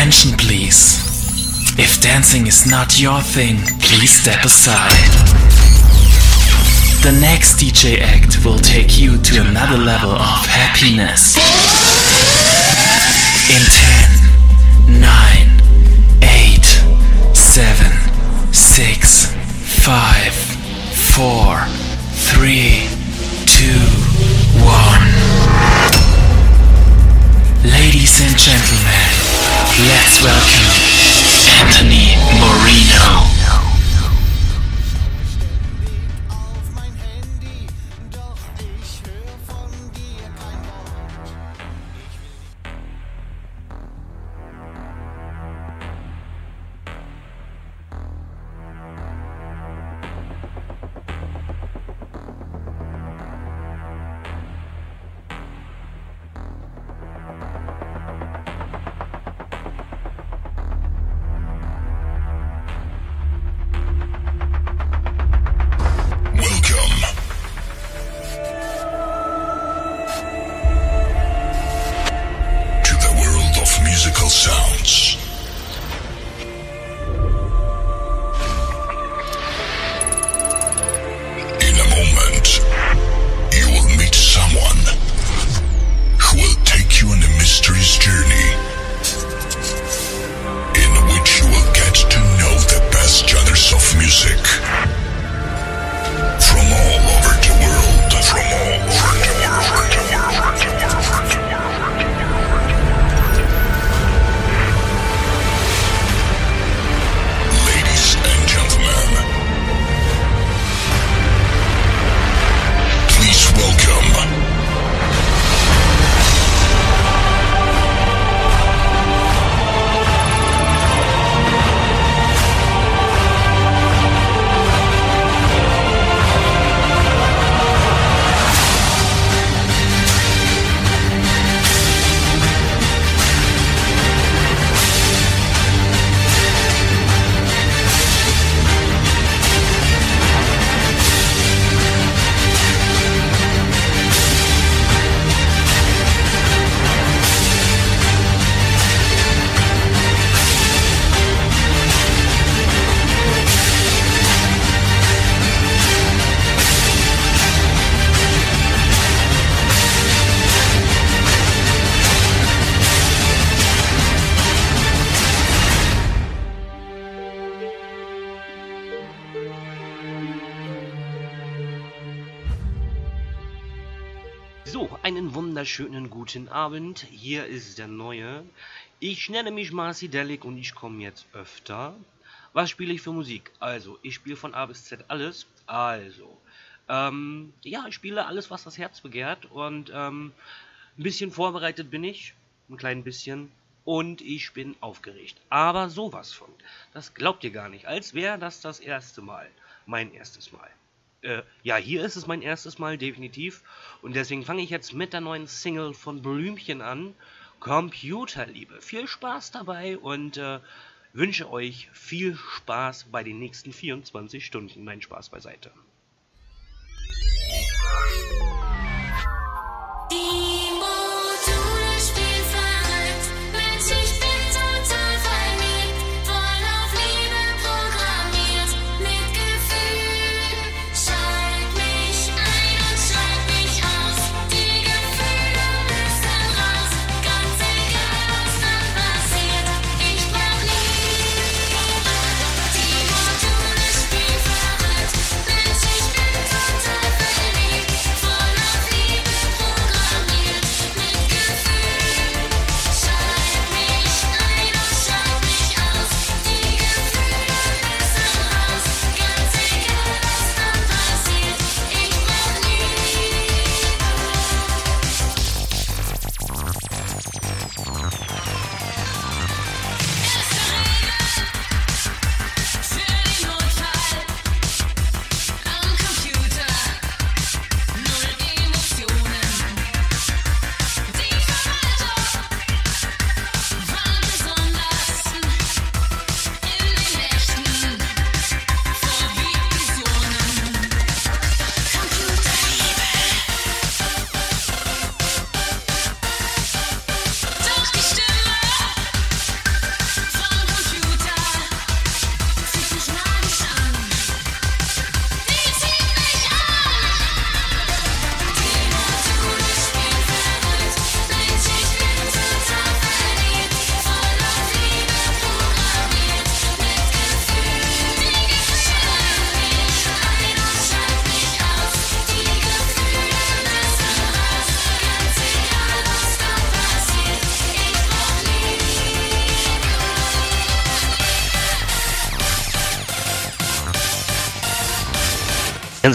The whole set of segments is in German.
Attention please. If dancing is not your thing, please step aside. The next DJ act will take you to another level of happiness. In 10, 9, 8, 7, 6, 5, 4, 3, 2, 1. Ladies and gentlemen, let's welcome Anthony Moreno. Guten Abend. Hier ist der Neue. Ich nenne mich Marcidelic und ich komme jetzt öfter. Was spiele ich für Musik? Also, ich spiele von A bis Z alles. Also, ähm, ja, ich spiele alles, was das Herz begehrt und ähm, ein bisschen vorbereitet bin ich. Ein klein bisschen. Und ich bin aufgeregt. Aber sowas von. Das glaubt ihr gar nicht. Als wäre das das erste Mal. Mein erstes Mal. Äh, ja, hier ist es mein erstes Mal, definitiv. Und deswegen fange ich jetzt mit der neuen Single von Blümchen an. Computerliebe. Viel Spaß dabei und äh, wünsche euch viel Spaß bei den nächsten 24 Stunden. Nein, Spaß beiseite. Die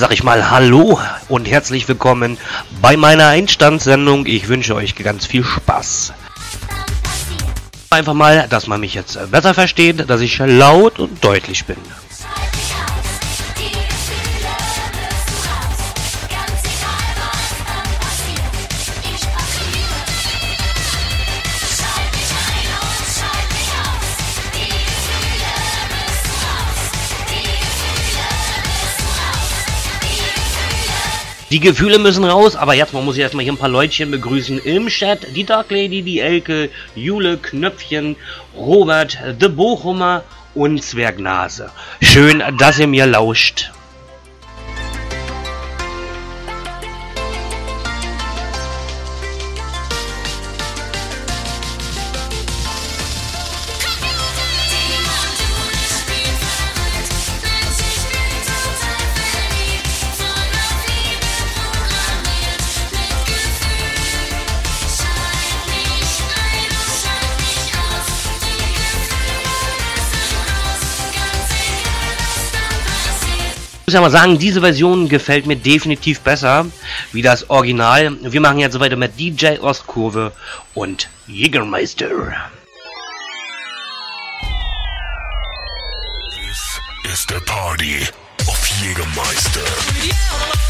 sag ich mal Hallo und herzlich willkommen bei meiner Einstandssendung. Ich wünsche euch ganz viel Spaß. Einfach mal, dass man mich jetzt äh, besser versteht, dass ich laut und deutlich bin. Die Gefühle müssen raus, aber jetzt muss ich erstmal hier ein paar Leutchen begrüßen im Chat. Die Dark Lady, die Elke, Jule, Knöpfchen, Robert, The Bochumer und Zwergnase. Schön, dass ihr mir lauscht. Ich muss ja mal sagen, diese Version gefällt mir definitiv besser wie das Original. Wir machen jetzt weiter mit DJ Ostkurve und Jägermeister. This is the party of Jägermeister. This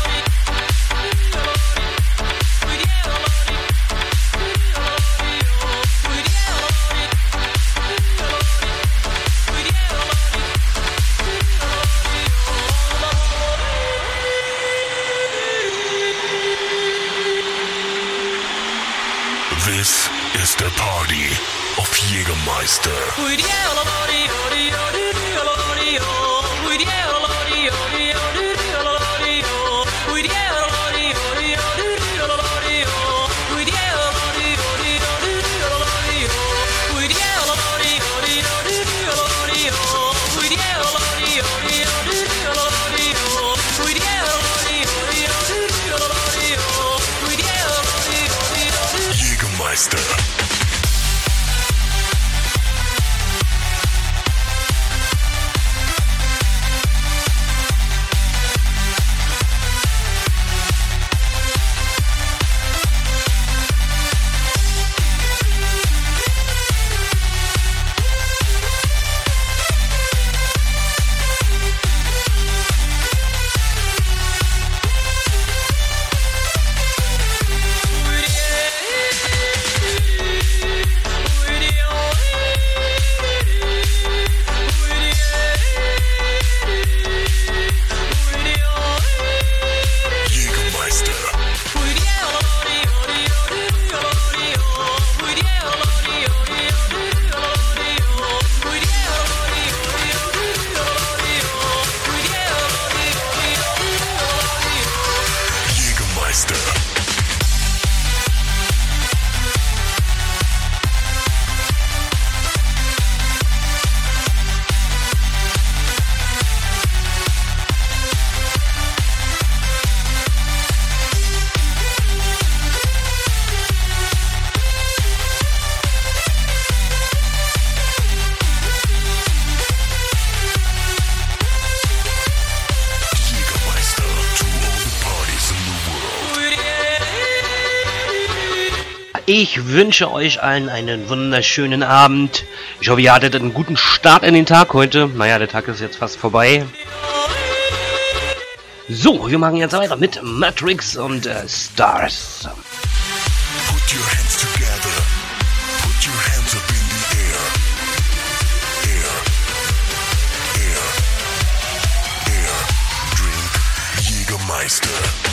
is the party Jägermeister. Jägermeister. Wünsche euch allen einen wunderschönen Abend. Ich hoffe, ihr hattet einen guten Start in den Tag heute. Naja, der Tag ist jetzt fast vorbei. So, wir machen jetzt weiter mit Matrix und äh, Stars. Put your hands together. Put your hands up in the air. Air. Air. Air. Drink Jägermeister.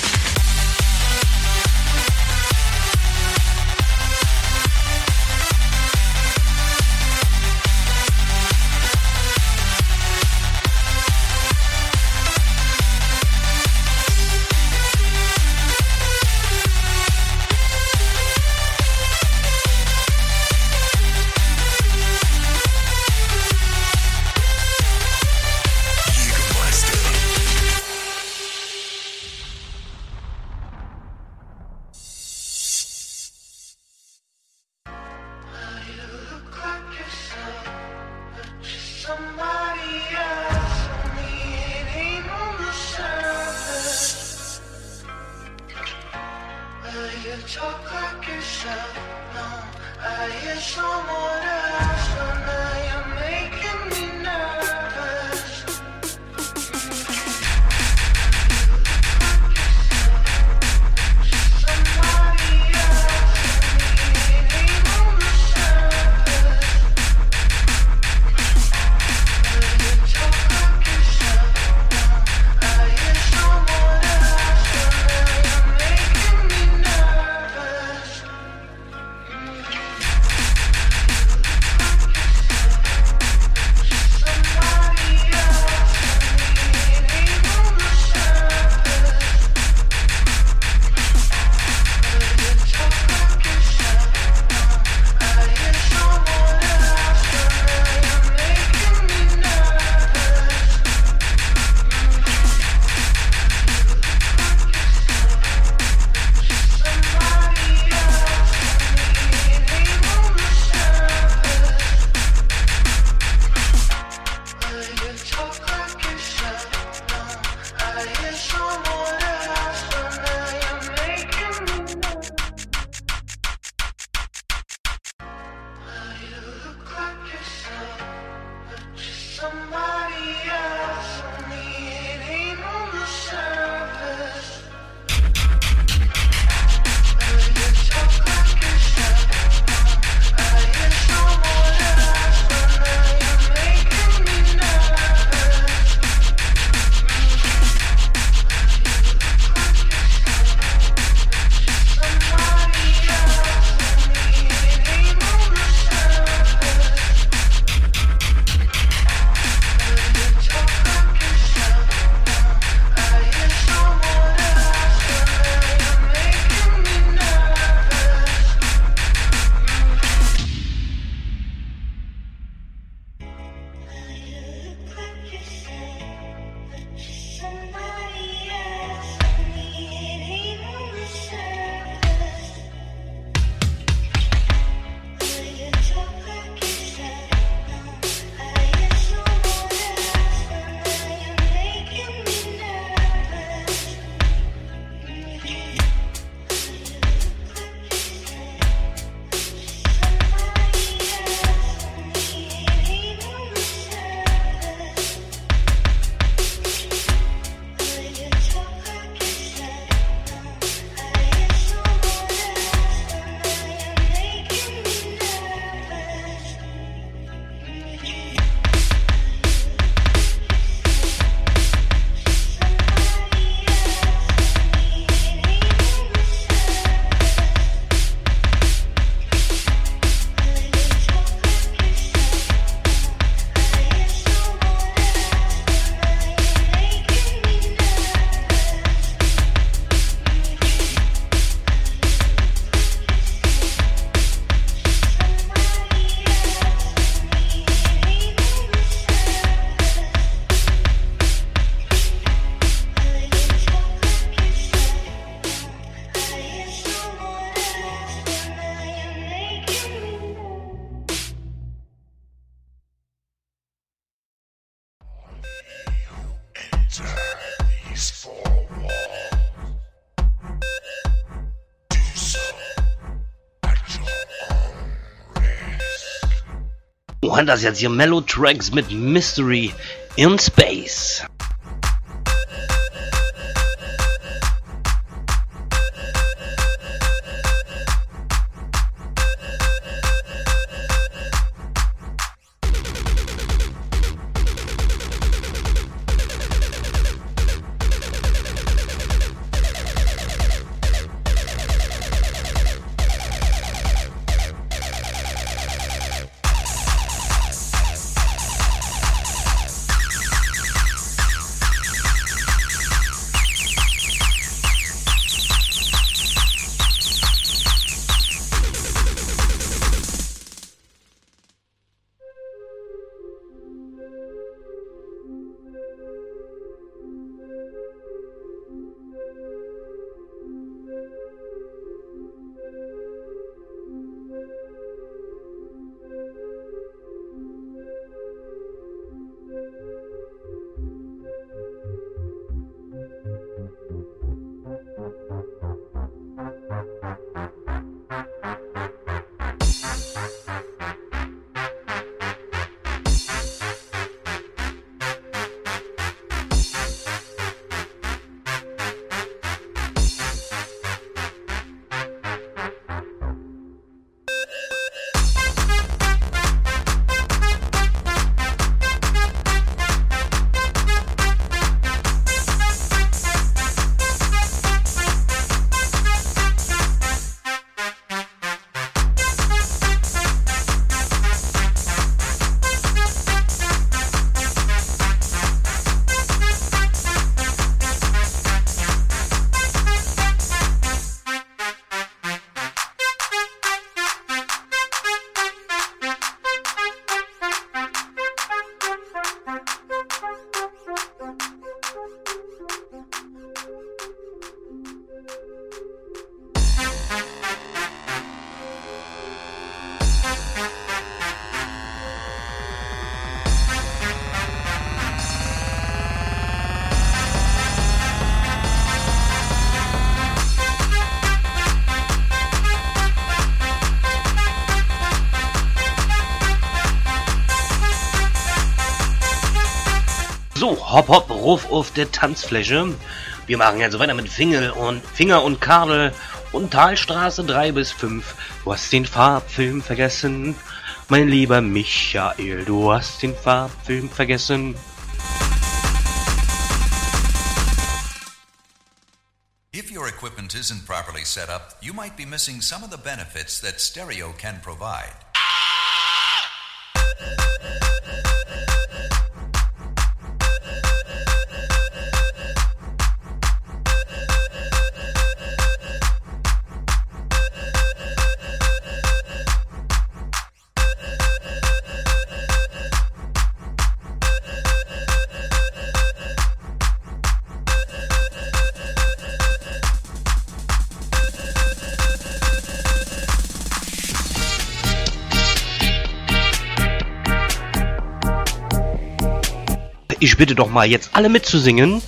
waren das jetzt hier Mellow Tracks mit Mystery in Space. Hopp, hopp, ruf auf der Tanzfläche. Wir machen jetzt weiter mit Fingel und Finger und Kardel und Talstraße 3 bis 5. Du hast den Farbfilm vergessen. Mein lieber Michael, du hast den Farbfilm vergessen. If your equipment isn't properly set up, you might be missing some of the benefits that stereo can provide. bitte doch mal jetzt alle mitzusingen.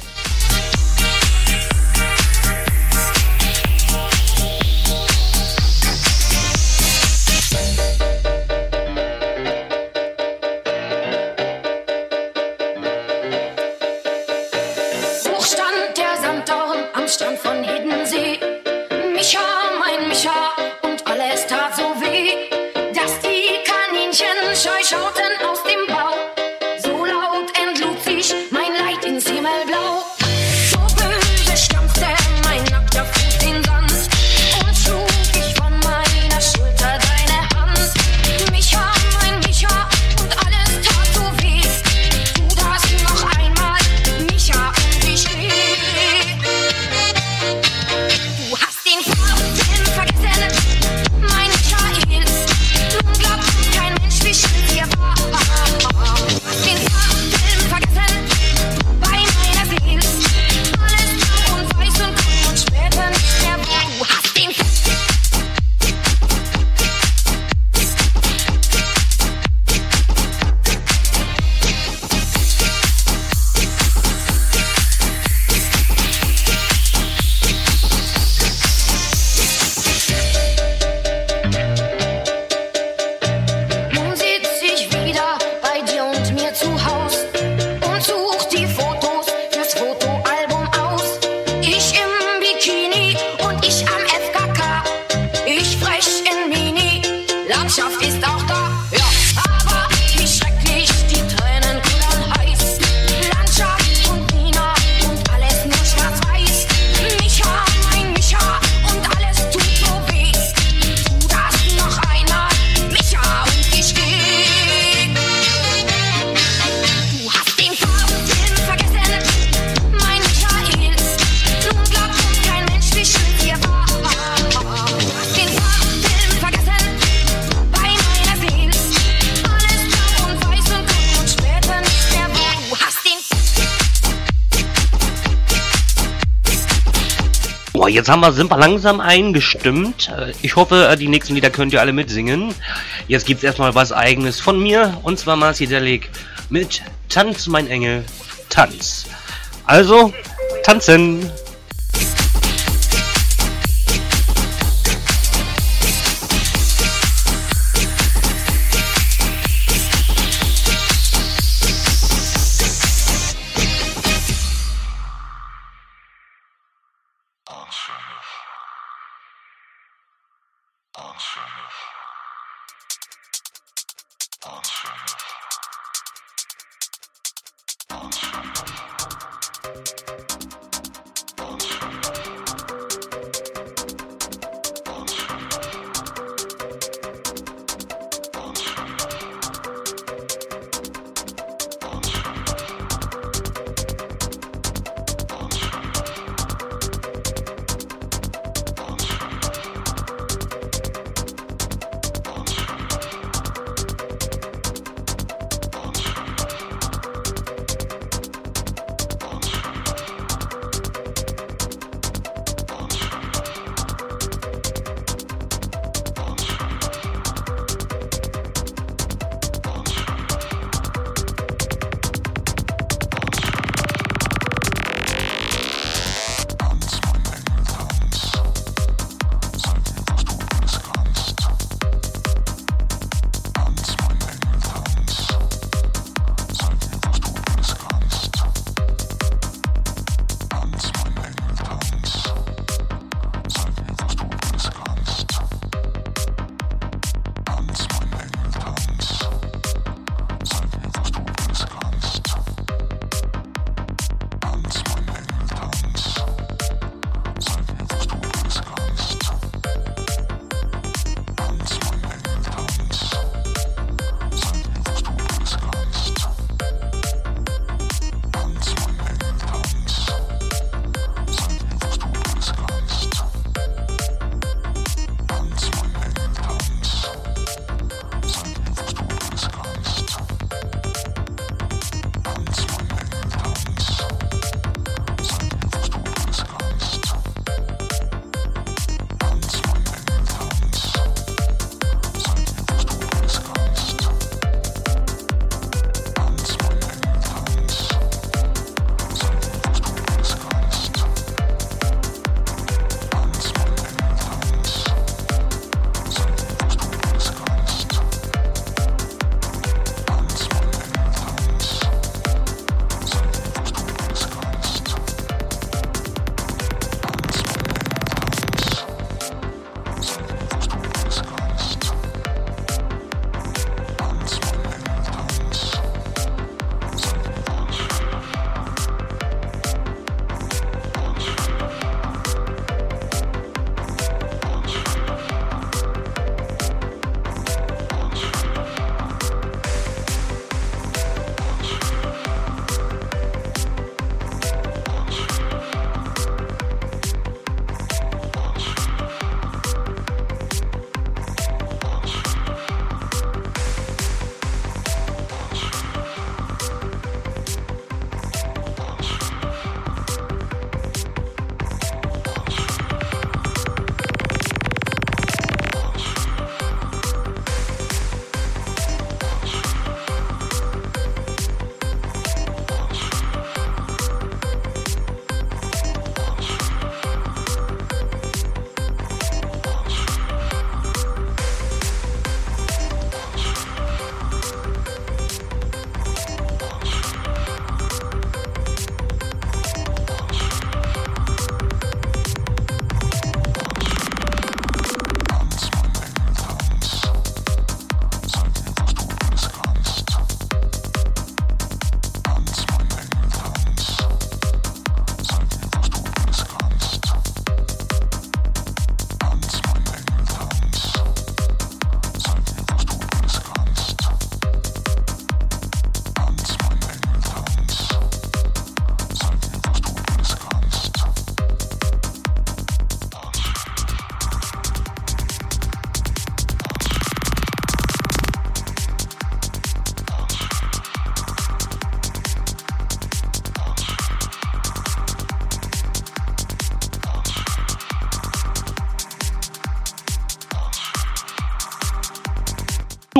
jetzt haben wir, sind wir langsam eingestimmt. Äh, ich hoffe, äh, die nächsten Lieder könnt ihr alle mitsingen. Jetzt gibt es erstmal was eigenes von mir. Und zwar Marci Delik mit Tanz, mein Engel, Tanz. Also, tanzen!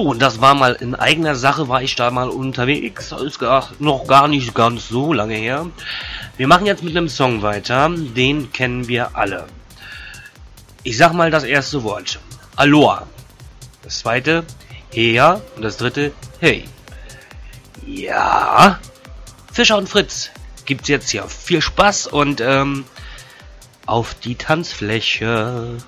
Und das war mal in eigener Sache, war ich da mal unterwegs. Ist gar, noch gar nicht ganz so lange her. Wir machen jetzt mit einem Song weiter. Den kennen wir alle. Ich sag mal das erste Wort. Aloha. Das zweite, Hea. Und das dritte, Hey. Ja. Fischer und Fritz gibt's jetzt hier. Viel Spaß und ähm, auf die Tanzfläche.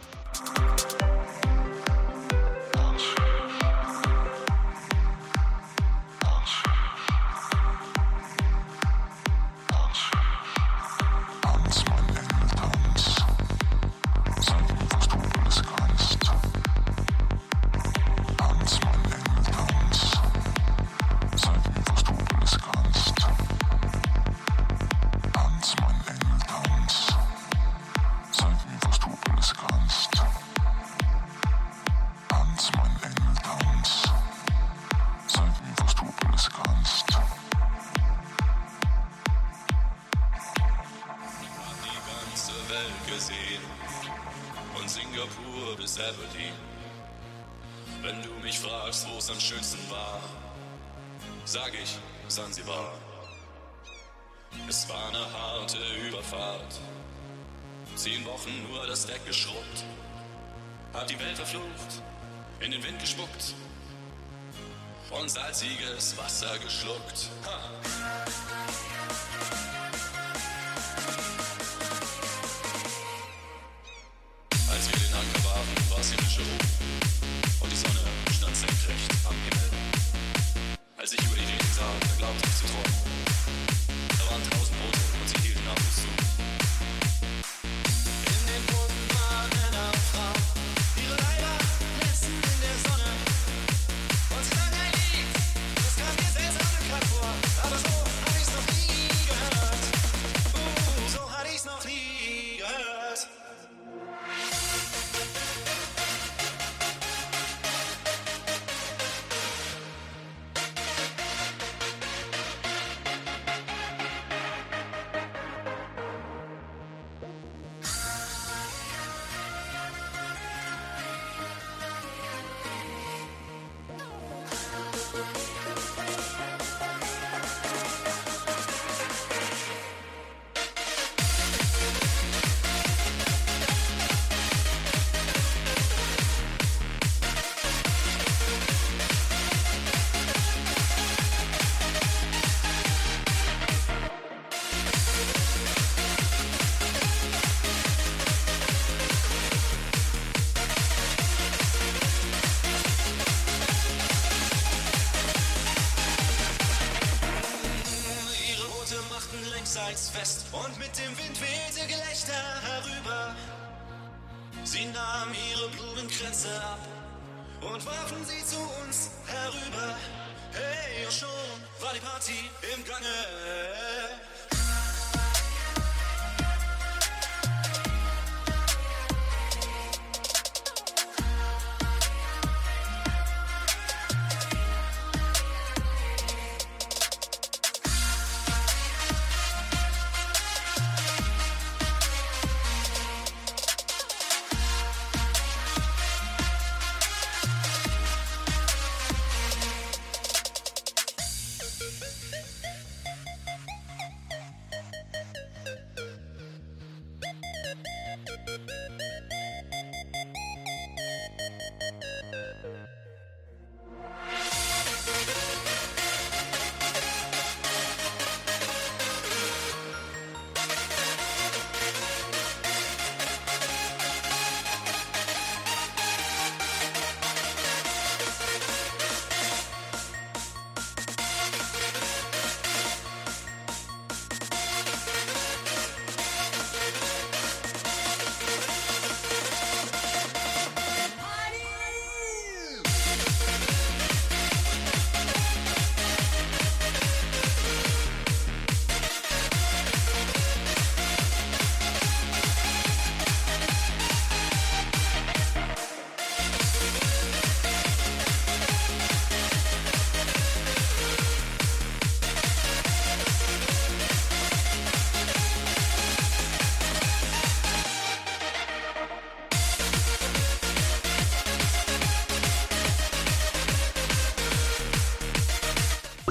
Welt gesehen. Von Singapur bis Aberdeen. Wenn du mich fragst, wo es am schönsten war, sag ich Sansibar. Es war eine harte Überfahrt. Zehn Wochen nur das Deck geschrubbt. Hab die Welt verflucht, in den Wind gespuckt. Und salziges Wasser geschluckt. Ha.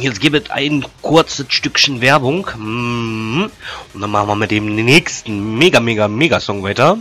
Jetzt gibt es ein kurzes Stückchen Werbung. Mhm. Und dann machen wir mit dem nächsten mega, mega, mega Song weiter.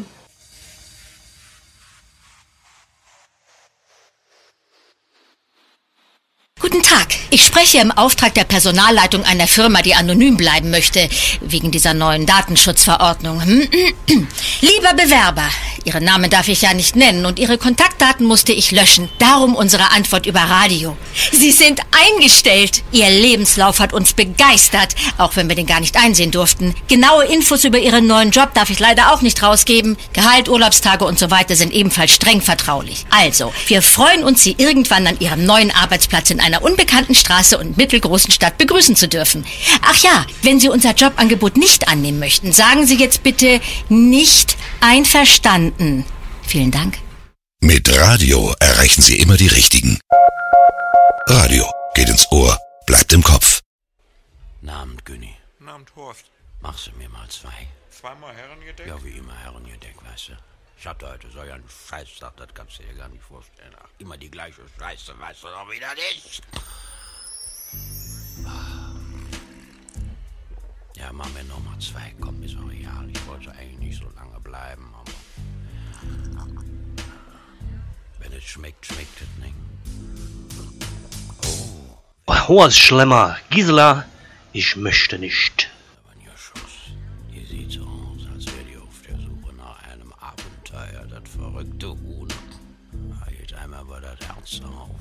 Guten Tag. Ich spreche im Auftrag der Personalleitung einer Firma, die anonym bleiben möchte, wegen dieser neuen Datenschutzverordnung. Lieber Bewerber, Ihren Namen darf ich ja nicht nennen und Ihre Kontaktdaten musste ich löschen. Darum unsere Antwort über Radio. Sie sind eingestellt. Ihr Lebenslauf hat uns begeistert, auch wenn wir den gar nicht einsehen durften. Genaue Infos über Ihren neuen Job darf ich leider auch nicht rausgeben. Gehalt, Urlaubstage und so weiter sind ebenfalls streng vertraulich. Also, wir freuen uns, Sie irgendwann an Ihrem neuen Arbeitsplatz in einer unbekannten Straße und mittelgroßen Stadt begrüßen zu dürfen. Ach ja, wenn Sie unser Jobangebot nicht annehmen möchten, sagen Sie jetzt bitte nicht einverstanden. Vielen Dank. Mit Radio erreichen Sie immer die Richtigen. Radio geht ins Ohr, bleibt im Kopf. Abend, Günni. Abend, Horst. Machst du mir mal zwei? Zweimal Herrengedeck? Ja, wie immer, Herrengedeck, weißt du. Ich hab da heute so einen Scheißtag, das kannst du dir gar nicht vorstellen. Ach, immer die gleiche Scheiße, weißt du doch wieder nicht. Ja, mach mir noch mal zwei, komm, ist auch egal. Ich wollte eigentlich nicht so lange bleiben, aber... Wenn es schmeckt, schmeckt es nicht. Horst Schlemmer, Gisela, ich möchte nicht. Die sieht so aus, als wäre die auf der Suche nach einem Abenteuer. Das verrückte Huhn. Geht einem aber das Herz auf.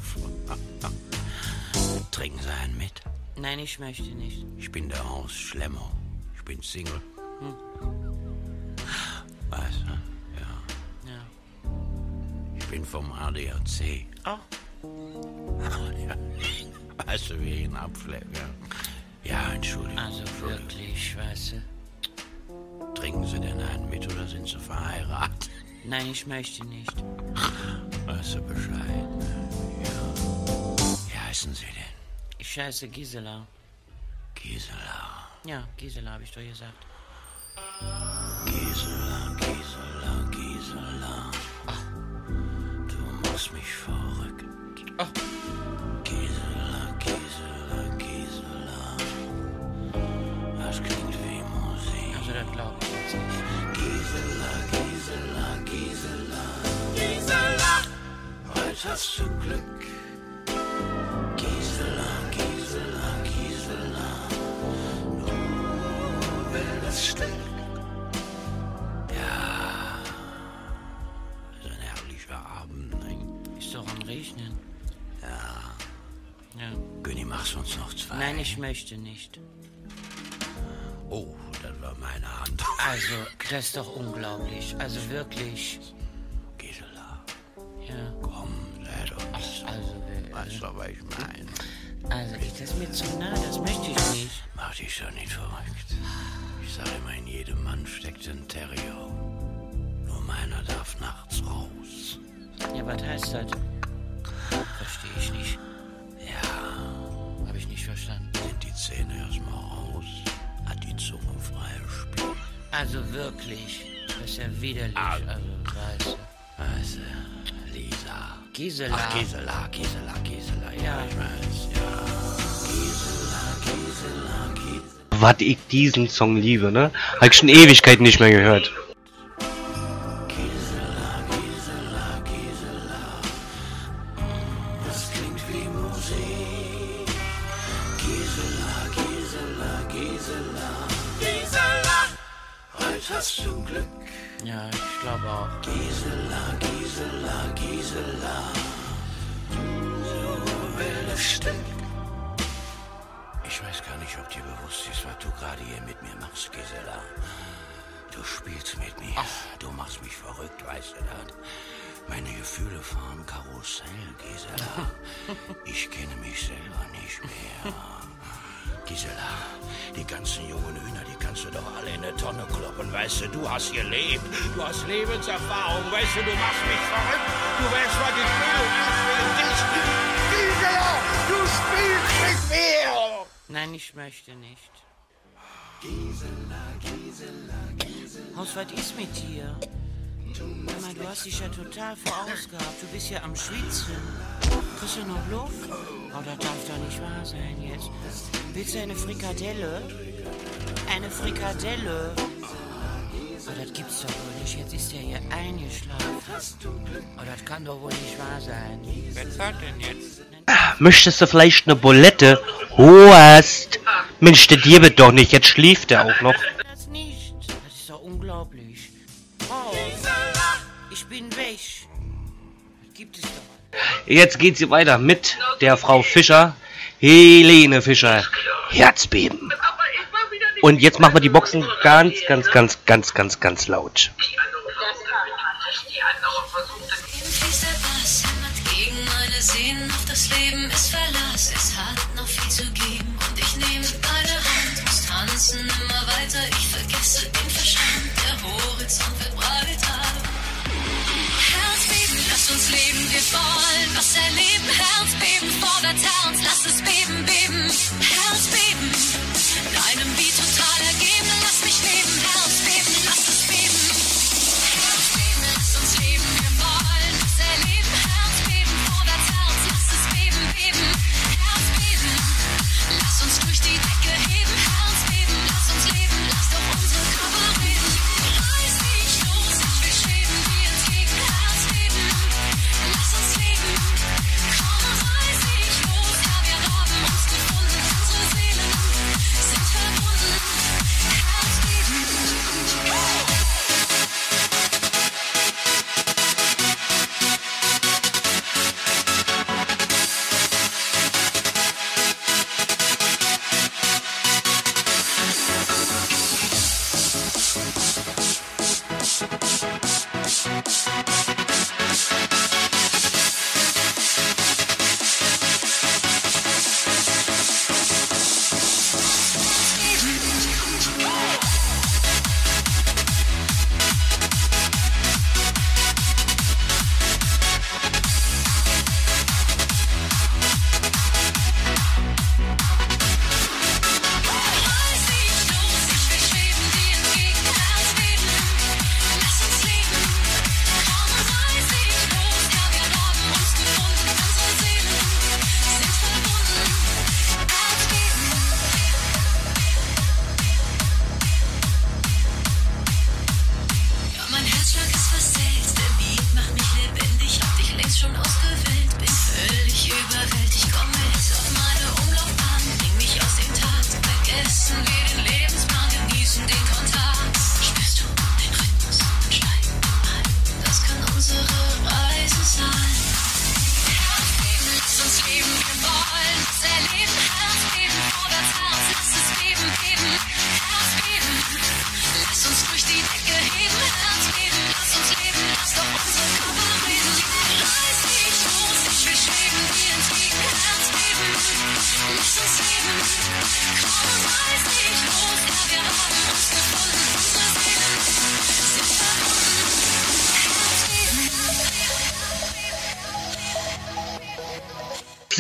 Trinken Sie einen mit? Nein, ich möchte nicht. Ich bin der Horst Schlemmer. Ich bin Single. Weißt du? Ja. Ja. Ich bin vom ADAC. Oh. Ja. Weißt du, wie ich ihn abschläge? Ja, Entschuldigung. Also Entschuldigung. wirklich, weißt du? Trinken Sie denn einen mit oder sind Sie verheiratet? Nein, ich möchte nicht. Weißt du Bescheid? Ja. Wie heißen Sie denn? Ich heiße Gisela. Gisela. Ja, Gisela habe ich doch gesagt. Gisela, Gisela, Gisela. Du machst mich verrückt. Gisela, Gisela, Gisela. Das klingt wie Musik. Also das glaube ich jetzt nicht. Gisela, Gisela, Gisela. Gisela! Heute hast du Glück. Du uns noch zwei? Nein, ich möchte nicht. Oh, das war meine Hand. Also, das ist doch unglaublich. Also wirklich. Gisela, Ja. komm, sei doch nicht. Also, wir- Weißt du, was ich meine? Also, ich, das ist mir zu nah, das möchte ich nicht. Mach dich schon nicht verrückt. Ich sag immer, in jedem Mann steckt ein Terrier. Nur meiner darf nachts raus. Ja, was heißt das? Verstehe ich nicht. Ja, die Zähne erstmal raus, hat die Zunge freies Spiel. Also wirklich. Das ist ja widerlich. Ah. Also, weißt du. Lisa. Gisela. Ach, Gisela, Gisela, Gisela, ja, Ja. ich weiß, ja. Gisela, Gisela, Gisela. Was ich diesen Song liebe, ne? Hab ich schon Ewigkeit nicht mehr gehört. kann doch wohl nicht wahr sein. Wer zahlt denn jetzt? Möchtest du vielleicht eine Bulette? Horst! Mensch, der dir wird doch nicht, jetzt schläft er auch noch. Das nicht. Das ist doch unglaublich. Oh, ich bin weg. Gibt es doch. Jetzt geht sie weiter mit der Frau Fischer. Helene Fischer. Herzbeben. Und jetzt machen wir die Boxen ganz, ganz, ganz, ganz, ganz, ganz laut.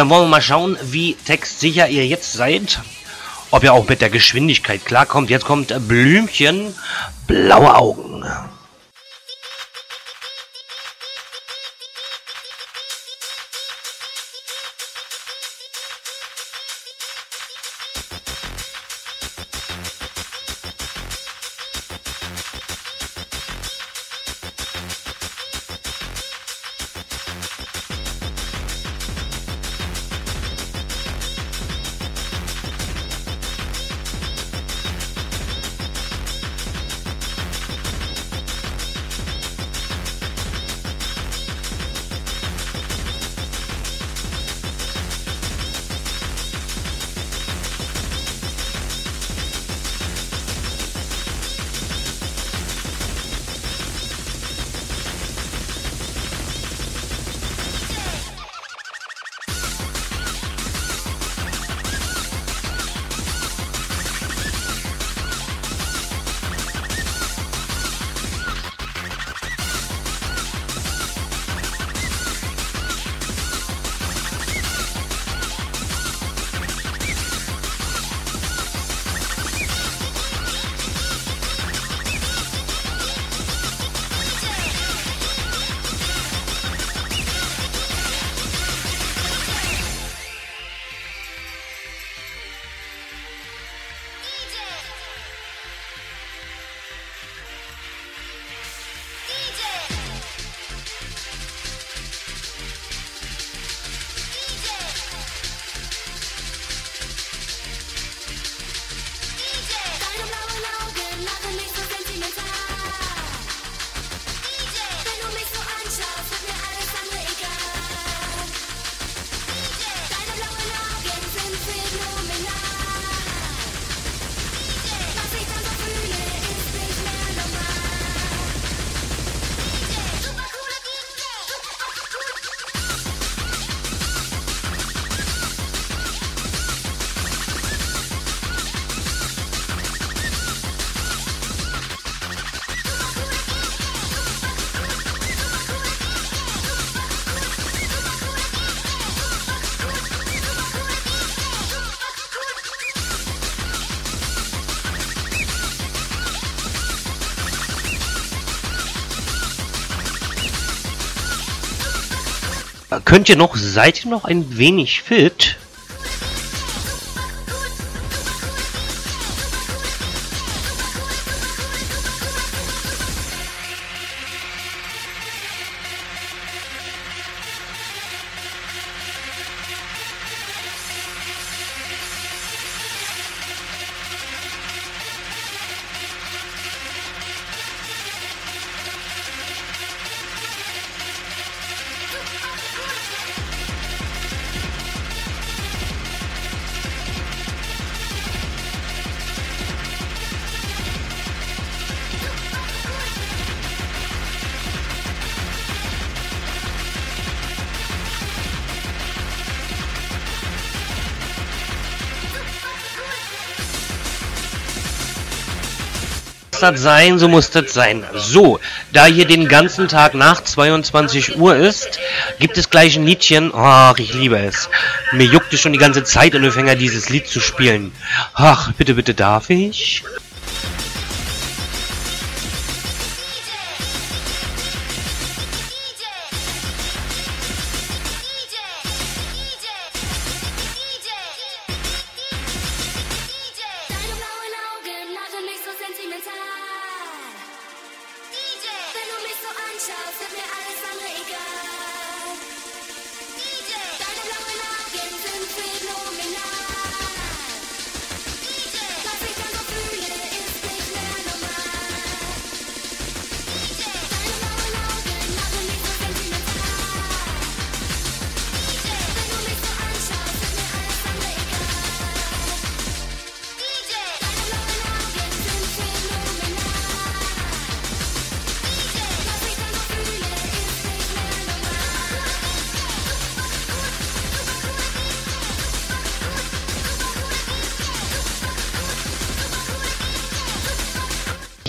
Dann wollen wir mal schauen, wie textsicher ihr jetzt seid. Ob ihr auch mit der Geschwindigkeit klarkommt. Jetzt kommt Blümchen, blaue Augen. Könnt ihr noch, seid ihr noch ein wenig fit? Das sein, so muss das sein. So, da hier den ganzen Tag nach 22 Uhr ist, gibt es gleich ein Liedchen. Ach, ich liebe es. Mir juckt es schon die ganze Zeit in den Fänger, dieses Lied zu spielen. Ach, bitte, bitte, darf ich?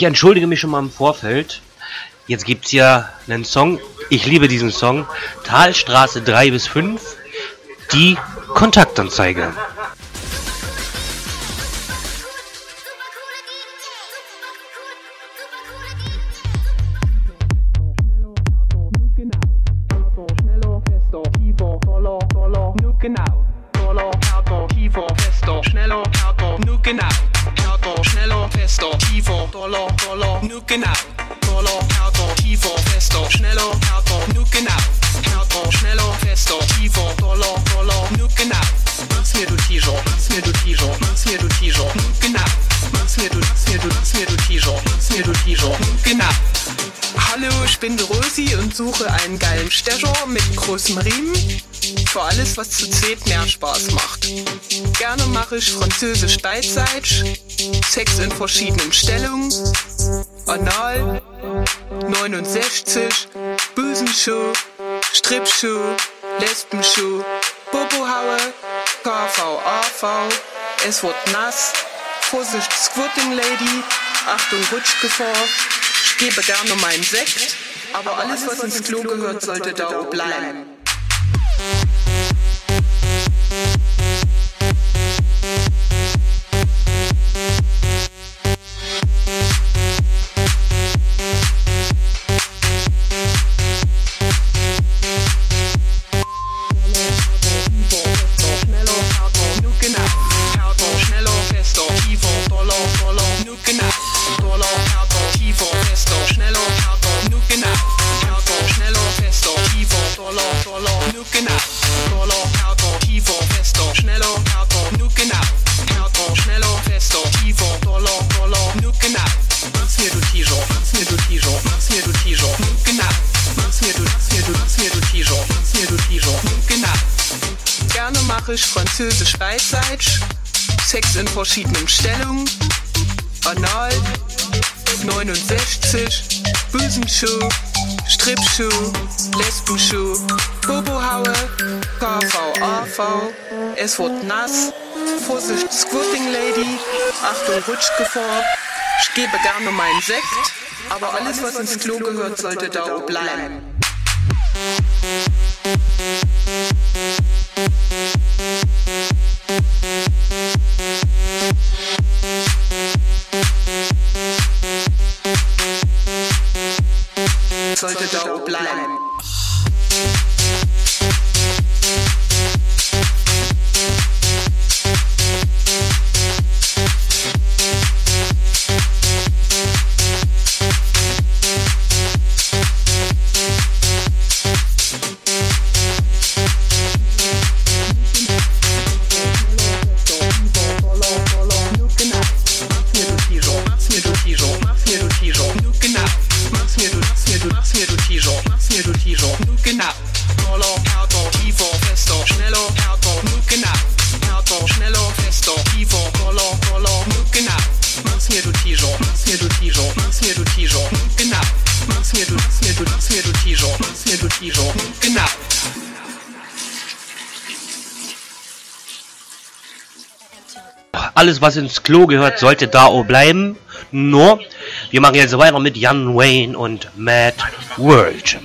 Ich entschuldige mich schon mal im Vorfeld. Jetzt gibt's ja einen Song. Ich liebe diesen Song. Talstraße 3 bis 5. Die Kontaktanzeige. Gerne mache ich französisch beidseits, Sex in verschiedenen Stellungen, Anal, 69, Büsenschuh, Stripschuh, Lesbenschuh, Bobohaue, KVAV, es wird nass, Vorsicht Squirting Lady, Achtung Rutschgefahr, ich gebe gerne meinen Sekt, aber alles, was ins Klo gehört, sollte da bleiben. Verschiedenen Stellungen, Anal, 69, Büsenschuh, Stripschuh, Lesbenschuh, Bobohaue, KVAV, es wird nass, Vorsicht Squirting Lady, Achtung Rutschgefahr, ich gebe gerne meinen Sekt, aber alles was ins Klo gehört sollte da bleiben. Sollte da auch was ins Klo gehört, sollte da auch bleiben. Nur, wir machen jetzt weiter mit Jan Wayne und Mad World.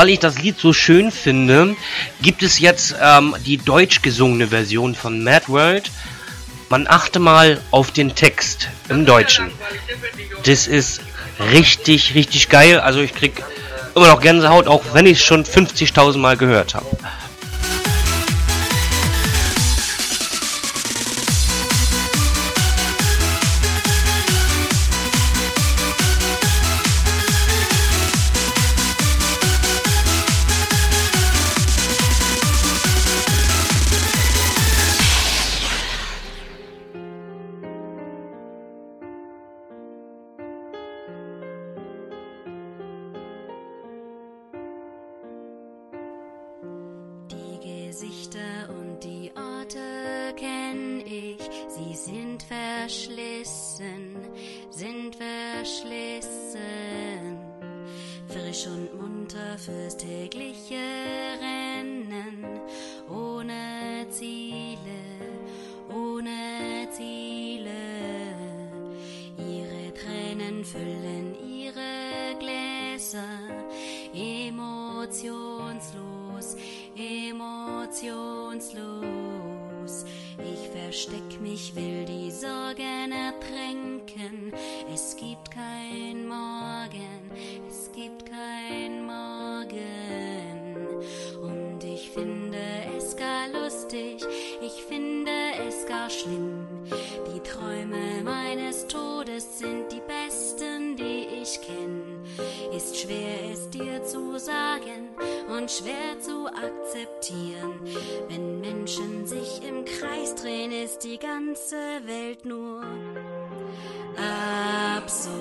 weil ich das Lied so schön finde, gibt es jetzt ähm, die deutsch gesungene Version von Mad World. Man achte mal auf den Text im Deutschen. Das ist richtig, richtig geil. Also ich krieg immer noch Gänsehaut, auch wenn ich es schon 50.000 Mal gehört habe. capsule.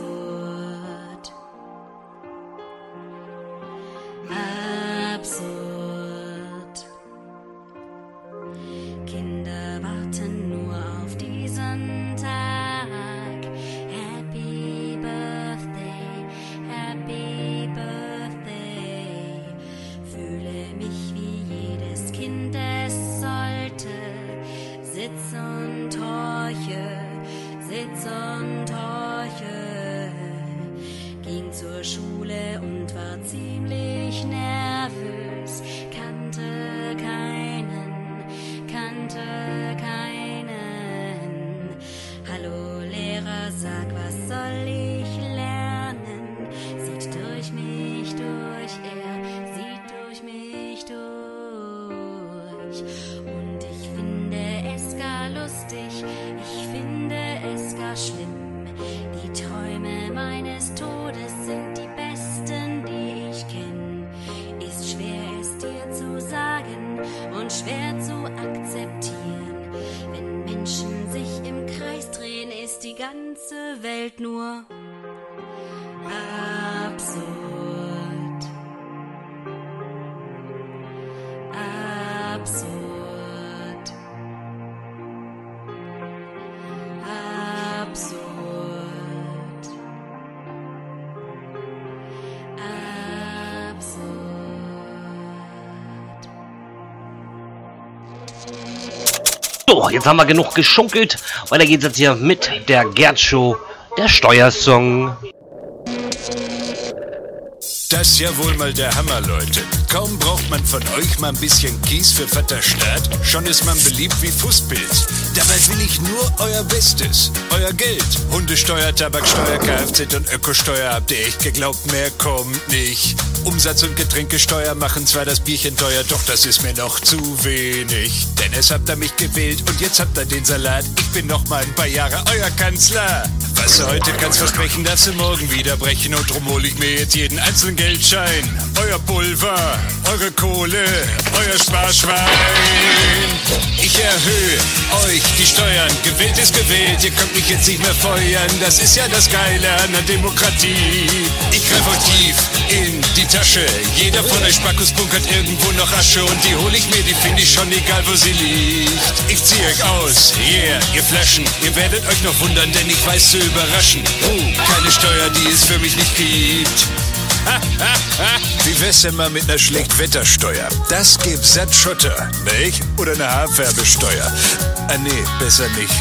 So, jetzt haben wir genug geschunkelt. Weiter geht's jetzt hier mit der Gerd Show, der Steuersong. Das ist ja wohl mal der Hammer, Leute. Kaum braucht man von euch mal ein bisschen Kies für Vater Staat, schon ist man beliebt wie Fußpilz. Dabei will ich nur euer Bestes, euer Geld. Hundesteuer, Tabaksteuer, Kfz und Ökosteuer habt ihr echt geglaubt, mehr kommt nicht. Umsatz- und Getränkesteuer machen zwar das Bierchen teuer, doch das ist mir noch zu wenig. Denn es habt ihr mich gewählt und jetzt habt ihr den Salat. Ich bin noch mal ein paar Jahre euer Kanzler. Was du heute kannst versprechen, darfst du morgen wieder brechen und drum hol ich mir jetzt jeden einzelnen Geldschein. Euer Pulver, eure Kohle, euer Sparschwein. Ich erhöhe euch die Steuern. Gewählt ist gewählt, ihr könnt mich jetzt nicht mehr feuern. Das ist ja das Geile an der Demokratie. Ich greif euch tief in die Tasche. Jeder von euch Spackos bunkert irgendwo noch Asche und die hol ich mir, die finde ich schon egal, wo sie liegt. Ich zieh euch aus, yeah, ihr Flaschen. Ihr werdet euch noch wundern, denn ich weiß zu überraschen. Uh, keine Steuer, die es für mich nicht gibt. Wie wär's denn mal mit einer Schlechtwettersteuer? Das gibt satt Schotter, nicht? Oder eine Haarfärbesteuer? Ah nee, besser nicht.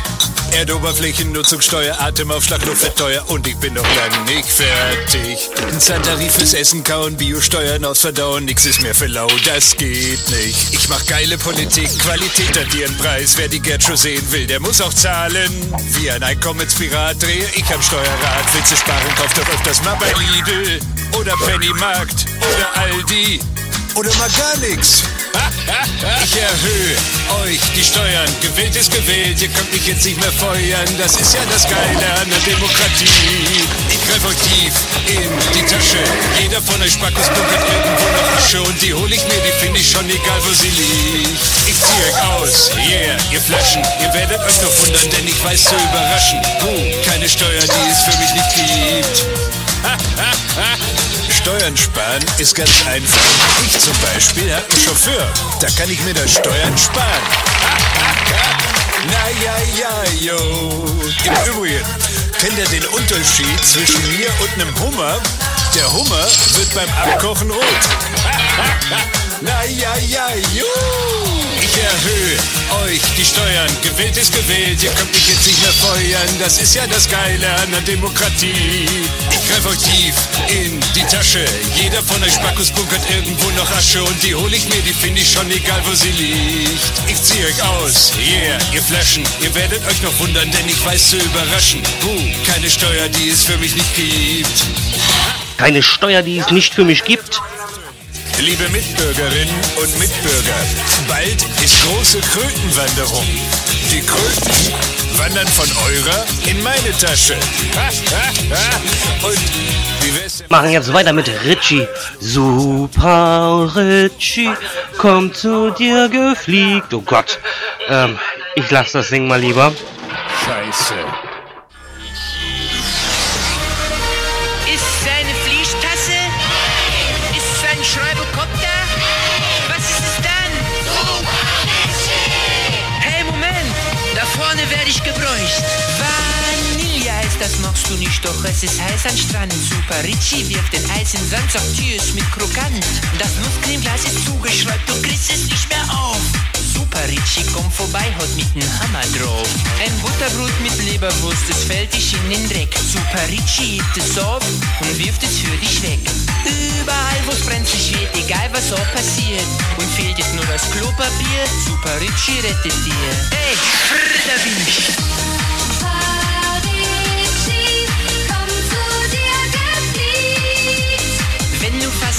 Erdoberflächennutzungssteuer, Atemaufschlag, Luftfettteuer und ich bin noch lange nicht fertig. Ein Zahntarif fürs Essen kauen, Biosteuern ausverdauen, nix ist mehr für lau, das geht nicht. Ich mach geile Politik, Qualität hat ihren Preis. Wer die Gerd schon sehen will, der muss auch zahlen. Wie ein Einkommenspirat drehe ich am Steuerrad. Willst sparen, kauf doch öfters mal bei Lidl oder Pennymarkt oder Aldi oder mal gar nix. Ich erhöhe euch die Steuern. Gewählt ist gewählt, ihr könnt mich jetzt nicht mehr feuern. Das ist ja das Geile an der Demokratie. Ich greif euch tief in die Tasche. Jeder von euch Spackos bunkert irgendwo noch Asche und die hol ich mir, die finde ich schon egal, wo sie liegt. Ich zieh euch aus, yeah, ihr Flaschen. Ihr werdet euch noch wundern, denn ich weiß zu überraschen. Uh, keine Steuer, die es für mich nicht gibt. Steuern sparen ist ganz einfach. Ich zum Beispiel habe einen Chauffeur. Da kann ich mir das Steuern sparen. Na ja, ja, yo. Im Übrigen, kennt ihr den Unterschied zwischen mir und einem Hummer? Der Hummer wird beim Abkochen rot. Na ja, ja, jo. Erhöhe euch die Steuern. Gewählt ist gewählt, ihr könnt mich jetzt nicht mehr feuern. Das ist ja das Geile an der Demokratie. Ich greif euch tief in die Tasche. Jeder von euch Spackos bunkert irgendwo noch Asche und die hol ich mir, die finde ich schon egal, wo sie liegt. Ich zieh euch aus, yeah, ihr Flaschen. Ihr werdet euch noch wundern, denn ich weiß zu überraschen. Buh, keine Steuer, die es für mich nicht gibt. Keine Steuer, die es nicht für mich gibt. Liebe Mitbürgerinnen und Mitbürger, bald ist große Krötenwanderung. Die Kröten wandern von eurer in meine Tasche. Und? Machen jetzt weiter mit Richie. Super Richie, komm zu dir gefliegt. Oh Gott. Ähm, ich lass das Ding mal lieber. Scheiße. Du nicht, doch es ist heiß am Strand. Super Richie wirft den Eis in Sand, sagt ist mit krokant. Das Nusscremeglas ist zugeschreibt, du kriegst es nicht mehr auf. Super Richie, komm vorbei, haut mit nem Hammer drauf. Ein Butterbrot mit Leberwurst, es fällt dich in den Dreck. Super Richie hebt es auf und wirft es für dich weg. Überall, wo's brenzlig wird, egal was auch passiert. Und fehlt jetzt nur das Klopapier, Super Richie rettet dir. Ey, frr,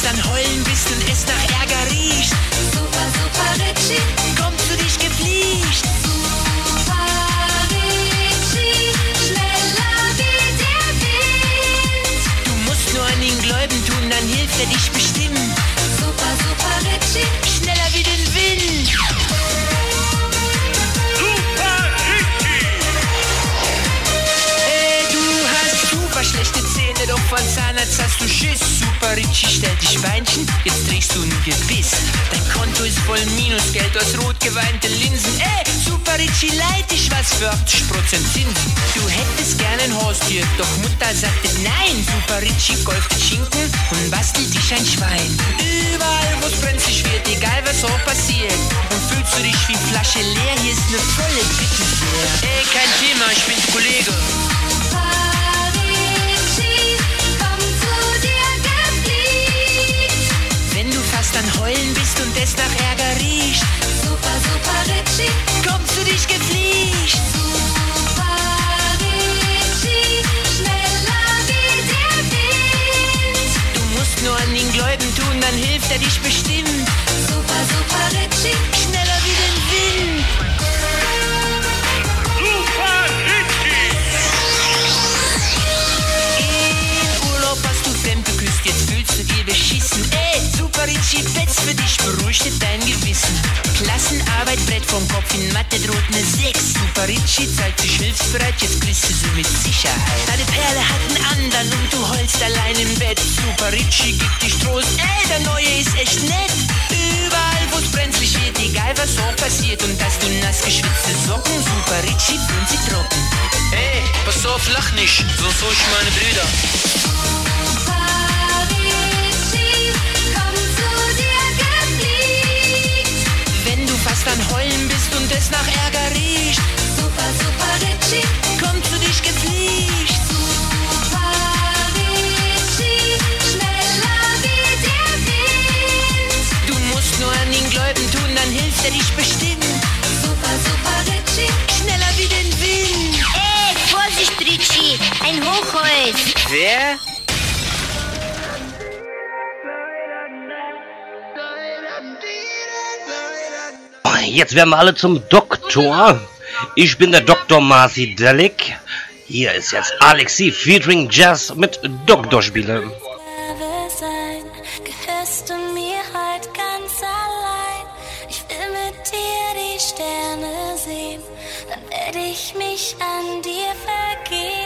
da bin ich. Wenn du fast an Heulen bist und es nach Ärger riecht, Super, super Richie, kommst du dich gefliegt. super Richie, schneller wie der Wind. Du musst nur an ihn Gläuben tun, dann hilft er dich bestimmen. Super, super Richie, Von Zahnarzt hast du Schiss. Super Richie stellt dich Beinchen, jetzt trägst du ein Gebiss. Dein Konto ist voll Minusgeld aus rot geweinte Linsen. Ey, Super Richie, leid dich was für 80% Zinsen. Du hättest gerne ein Haustier, doch Mutter sagte nein. Super Richie golft Schinken und bastelt dich ein Schwein. Überall, wo's brenzlig wird, egal was auch passiert. Und fühlst du dich wie Flasche leer, hier ist ne volle Bitte. Ey, kein Thema, ich bin Kollege. Heulen bist und es nach Ärger riecht, Super, super Richie, kommst du dich gefliegt. super Richie, schneller wie der Wind. Du musst nur an ihn Gläuben tun, dann hilft er dich bestimmt. Super, super Richie, Schneller wie den Wind. Du dir beschissen. Ey, Super Betz für dich, beruhigte dein Gewissen. Klassenarbeit, Brett vom Kopf, in Mathe droht ne 6. Super Richie zeigt sich hilfsbereit, jetzt kriegst du sie mit Sicherheit. Deine Perle hat einen anderen und du heulst allein im Bett. Super Richie gibt dich Trost, ey, der Neue ist echt nett. Überall, wo's brenzlig wird, egal was auch passiert. Und hast du nass geschwitzte Socken, Super Richie fühlen sie trocken. Ey, pass auf, lach nicht, sonst hol ich meine Brüder. Wenn du fast an Heulen bist und es nach Ärger riecht, Super, super Richie, kommst du dich gefliegt. super Richie, schneller wie der Wind. Du musst nur an ihn Gläuben tun, dann hilft er dich bestimmt. Super, super Richie, Schneller wie den Wind. Ey, Vorsicht, Richie, ein Hochholz. Wer? Jetzt werden wir alle zum Doktor. Ich bin der Dr. Marcy Delic. Hier ist jetzt Alexi featuring Jazz mit Doktorspiele. Sein, allein. Ich will mit dir die Sterne sehen, dann werde ich mich an dir vergehen.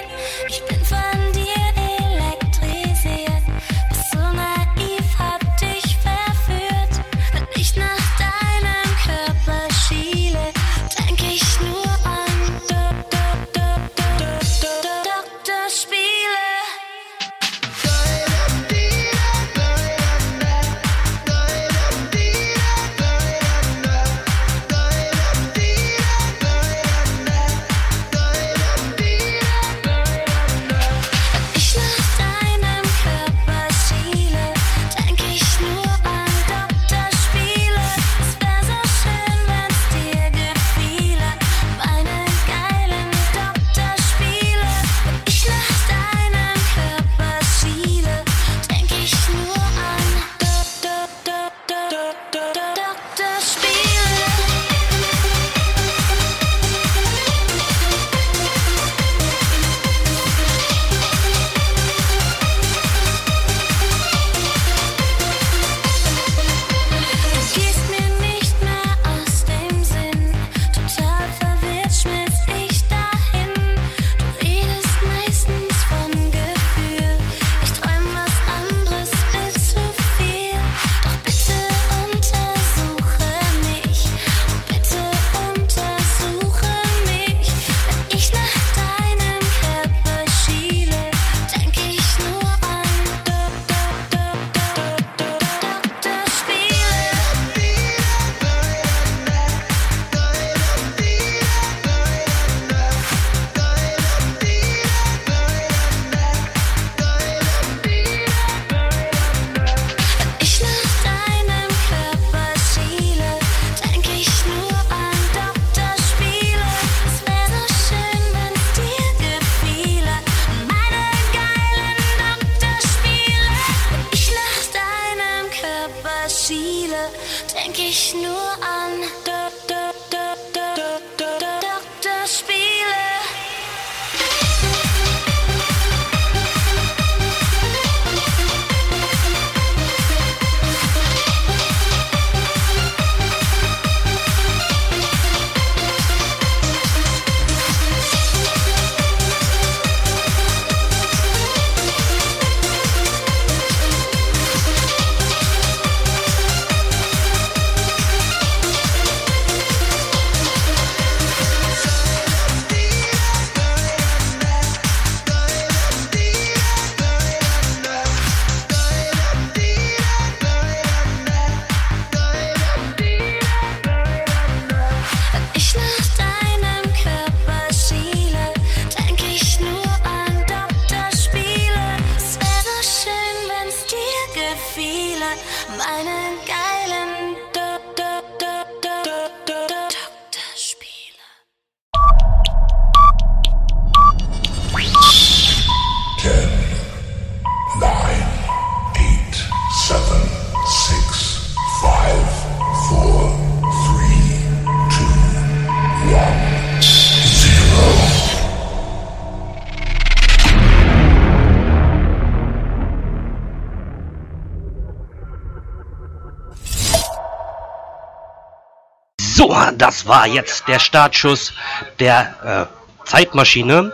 War jetzt der Startschuss der äh, Zeitmaschine.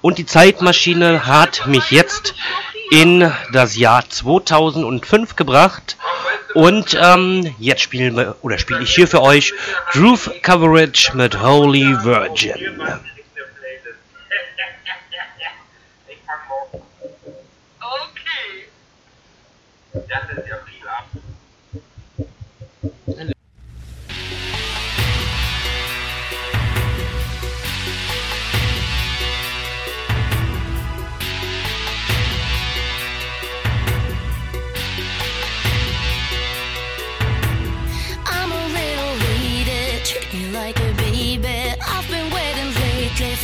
Und die Zeitmaschine hat mich jetzt in das Jahr 2005 gebracht. Und ähm, jetzt spielen wir, oder spiele ich hier für euch Groove Coverage mit Holy Virgin. Okay. Das ist ja viel ab.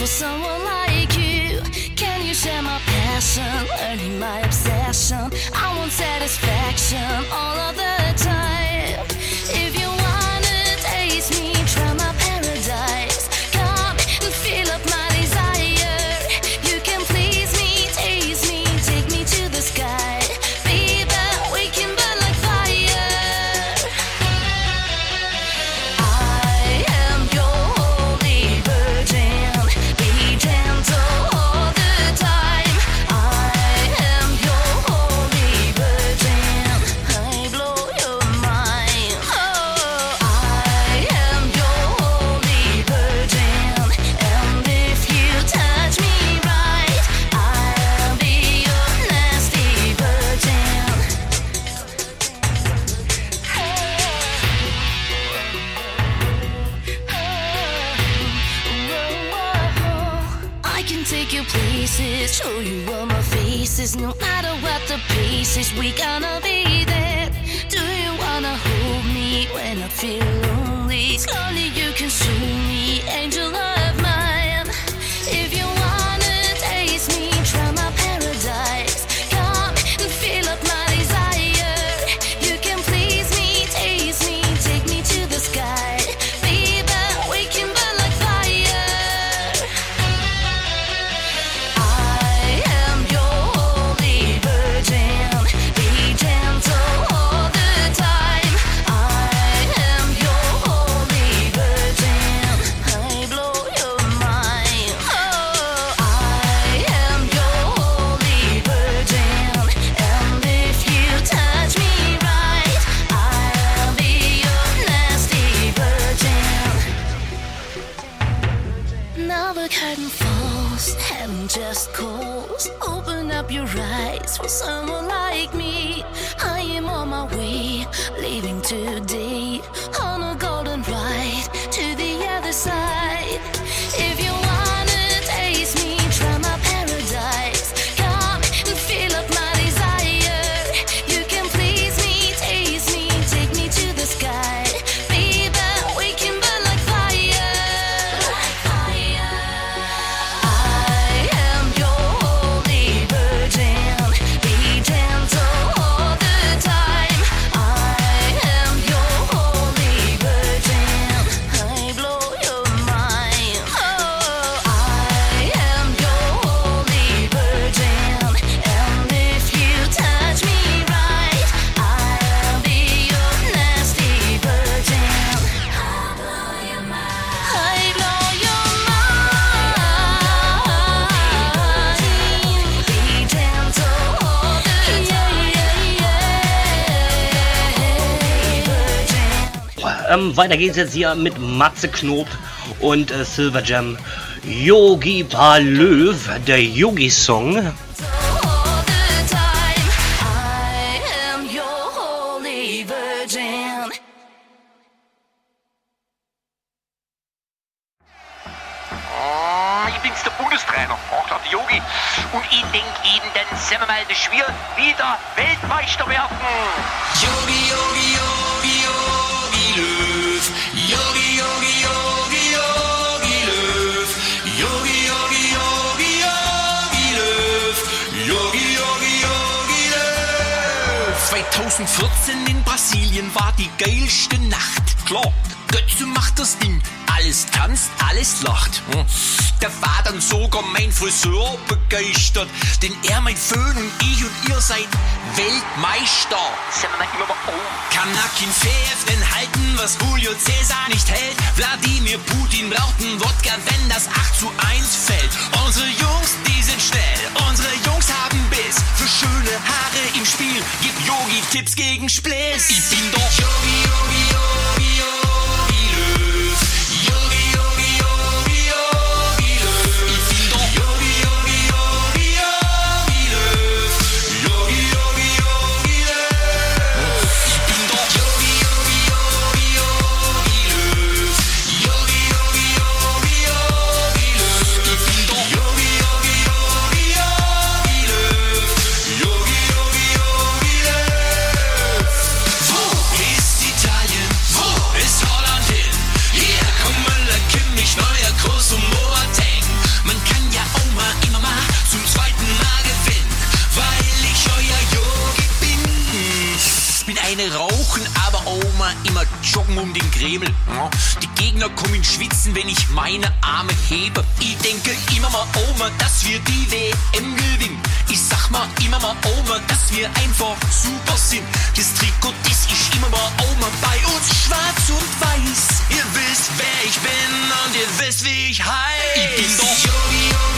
someone like you. Can you share my passion? Earning my obsession. I want satisfaction. All of the Show you all my faces, no matter what the pieces, we gonna be there. Do you wanna hold me when I feel lonely? Slowly curtain falls, heaven just calls. Open up your eyes for someone like me. I am on my way, leaving today on a golden ride to the other side. If you ähm, weiter geht's jetzt hier mit Matze Knob und äh, Silver Jam. Yogi Palöw, der Yogi-Song. Friseur begeistert. Denn er mein Föhn und ich und ihr seid Weltmeister. Kann Nakin Fev denn halten, was Julio Cäsar nicht hält? Wladimir Putin braucht einen Wodka, wenn das 8 zu 1 fällt. Unsere Jungs, die sind schnell. Unsere Jungs haben Biss. Für schöne Haare im Spiel. Gib Yogi Tipps gegen Spliss. Ich bin doch Yogi, Yogi, Yogi, Yogi joggen um den Kreml. Die Gegner kommen Schwitzen, wenn ich meine Arme hebe. Ich denke immer mal, Oma, dass wir die WM gewinnen. Ich sag mal immer mal, Oma, dass wir einfach super sind. Das Trikot, das ist immer mal, Oma, bei uns schwarz und weiß. Ihr wisst, wer ich bin und ihr wisst, wie ich heiß. Ich bin doch Yogi, Yogi,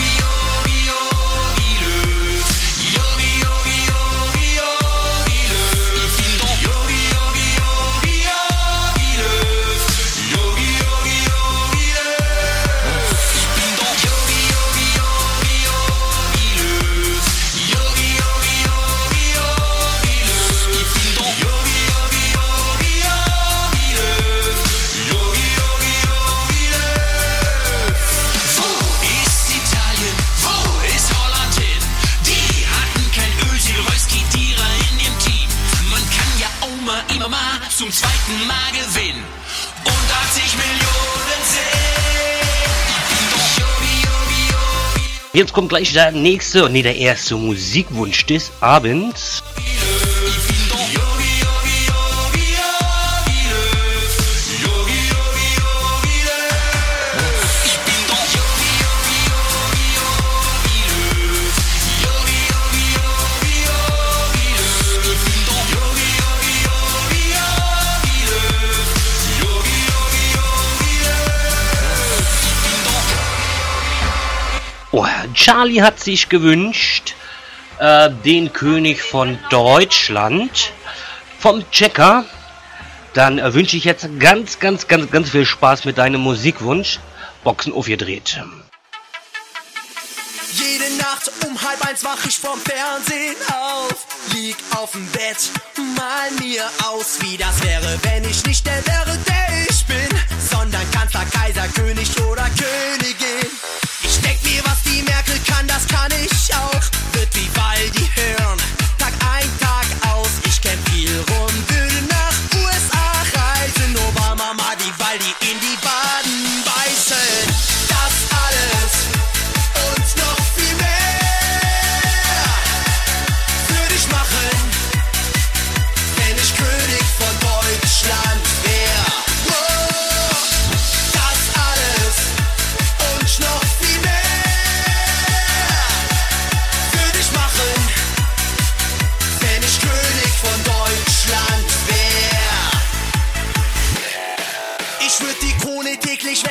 Jetzt kommt gleich der nächste, und nee, der erste Musikwunsch des Abends. Charlie hat sich gewünscht, äh, den König von Deutschland vom Checker. Dann äh, wünsche ich jetzt ganz, ganz, ganz, ganz viel Spaß mit deinem Musikwunsch. Boxen aufgedreht. Jede Nacht um halb eins wach ich vom Fernsehen auf. Lieg auf dem Bett, mal mir aus, wie das wäre, wenn ich nicht der wäre, der ich bin, sondern Kanzler, Kaiser, König oder Königin. Was die Merkel kann, das kann ich auch.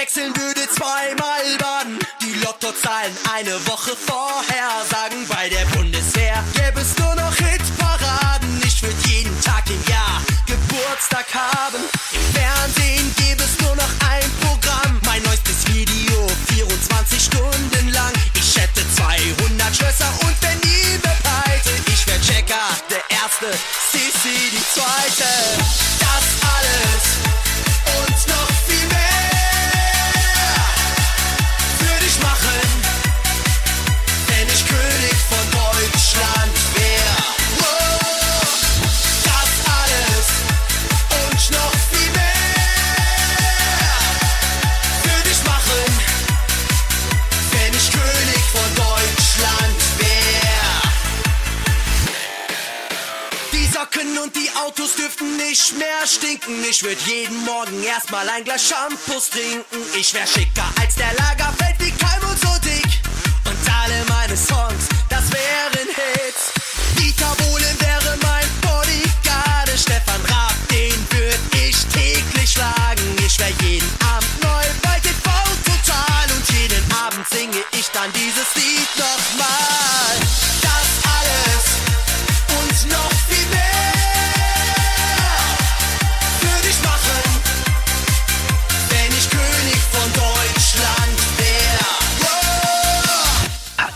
wechseln würde zweimal wann. Die Lottozahlen eine Woche vorher sagen, bei der Bundeswehr gäbe es nur noch Hitparaden. Ich würde jeden Tag im Jahr Geburtstag haben. Im Fernsehen gäbe es nur noch ein Programm. Mein neuestes Video, 24 Stunden lang. Ich hätte 200 Schlösser und wenn nie bepeilte. Ich wäre Checker, der Erste, CC, die Zweite. Autos dürften nicht mehr stinken. Ich würd jeden Morgen erstmal ein Glas Shampoos trinken. Ich wär schicker als der Lagerfeld wie Keim und so dick. Und alle meine Songs, das wären Hits. Dieter Bohlen wäre mein Bodyguard. Stefan Raab, den würd ich täglich schlagen. Ich wär jeden Abend neu bei TV total. Und jeden Abend singe ich dann dieses Lied nochmal.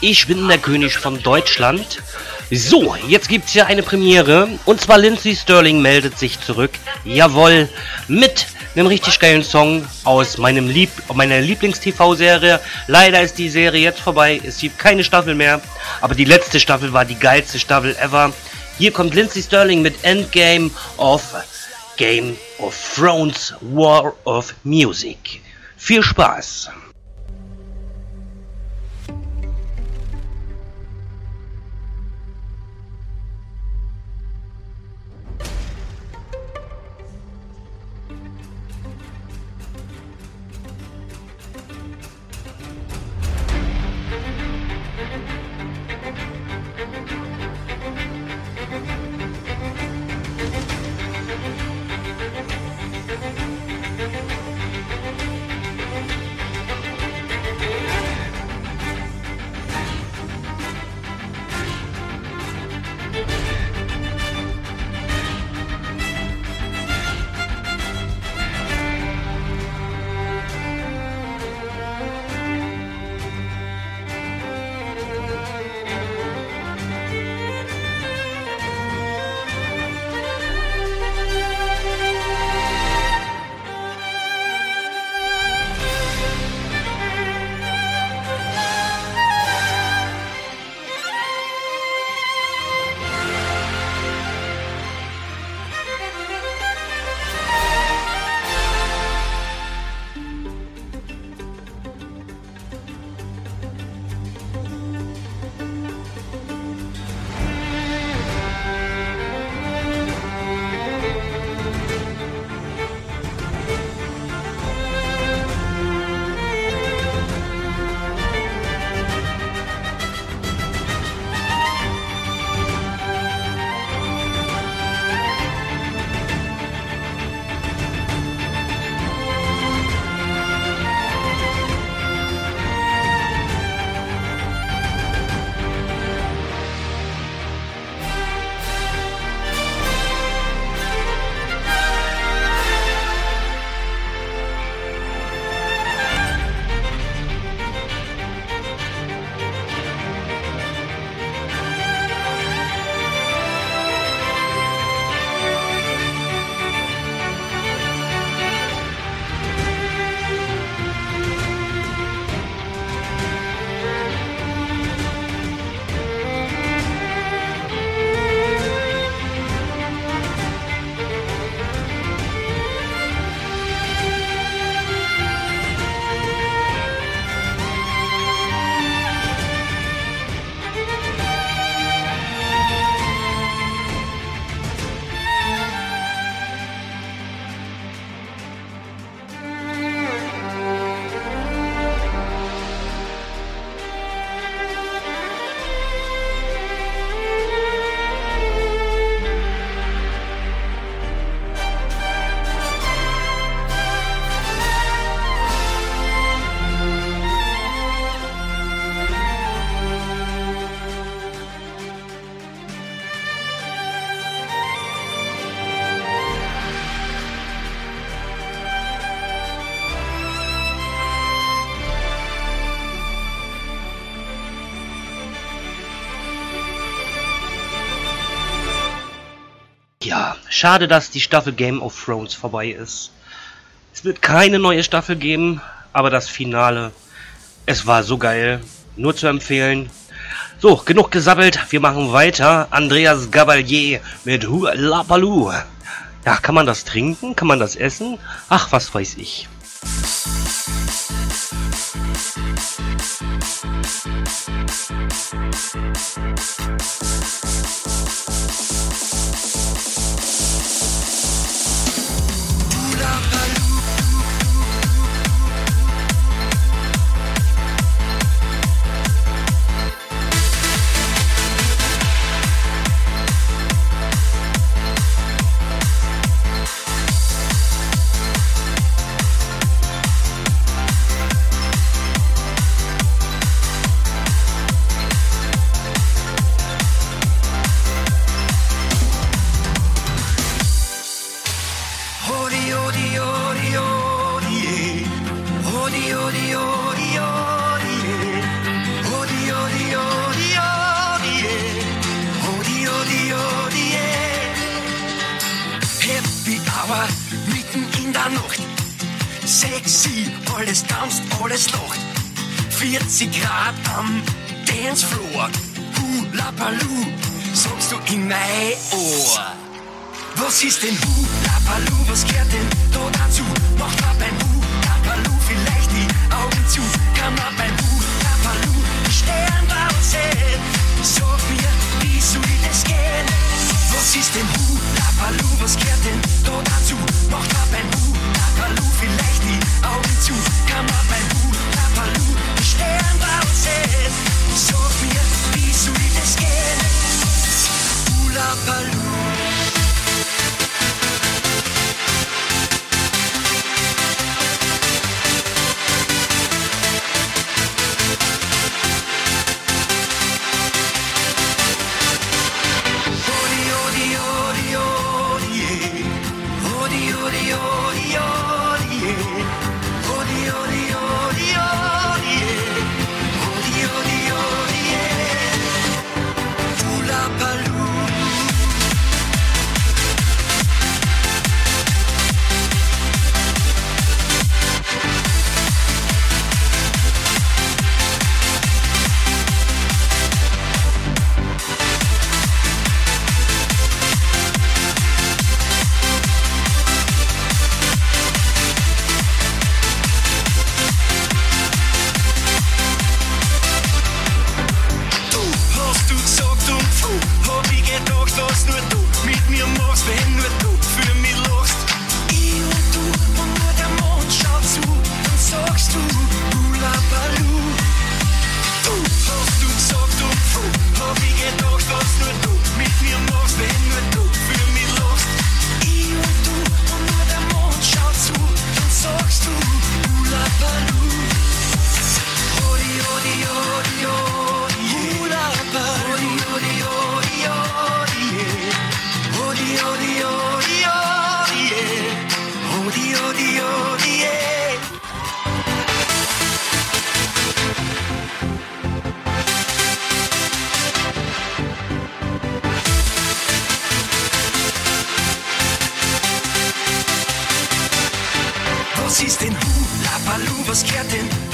Ich bin der König von Deutschland. So, jetzt gibt's hier eine Premiere. Und zwar Lindsay Sterling meldet sich zurück. Jawohl, mit einem richtig geilen Song aus meinem Lieb meiner Lieblings-TV-Serie. Leider ist die Serie jetzt vorbei. Es gibt keine Staffel mehr. Aber die letzte Staffel war die geilste Staffel ever. Hier kommt Lindsay Sterling mit Endgame of Game of Thrones War of Music. Viel Spaß! Schade, dass die Staffel Game of Thrones vorbei ist. Es wird keine neue Staffel geben, aber das Finale, es war so geil. Nur zu empfehlen. So, genug gesabbelt, wir machen weiter. Andreas Gabalier mit Hua Lapalu. Ja, kann man das trinken? Kann man das essen? Ach, was weiß ich. Tout la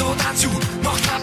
und dazu. Noch drei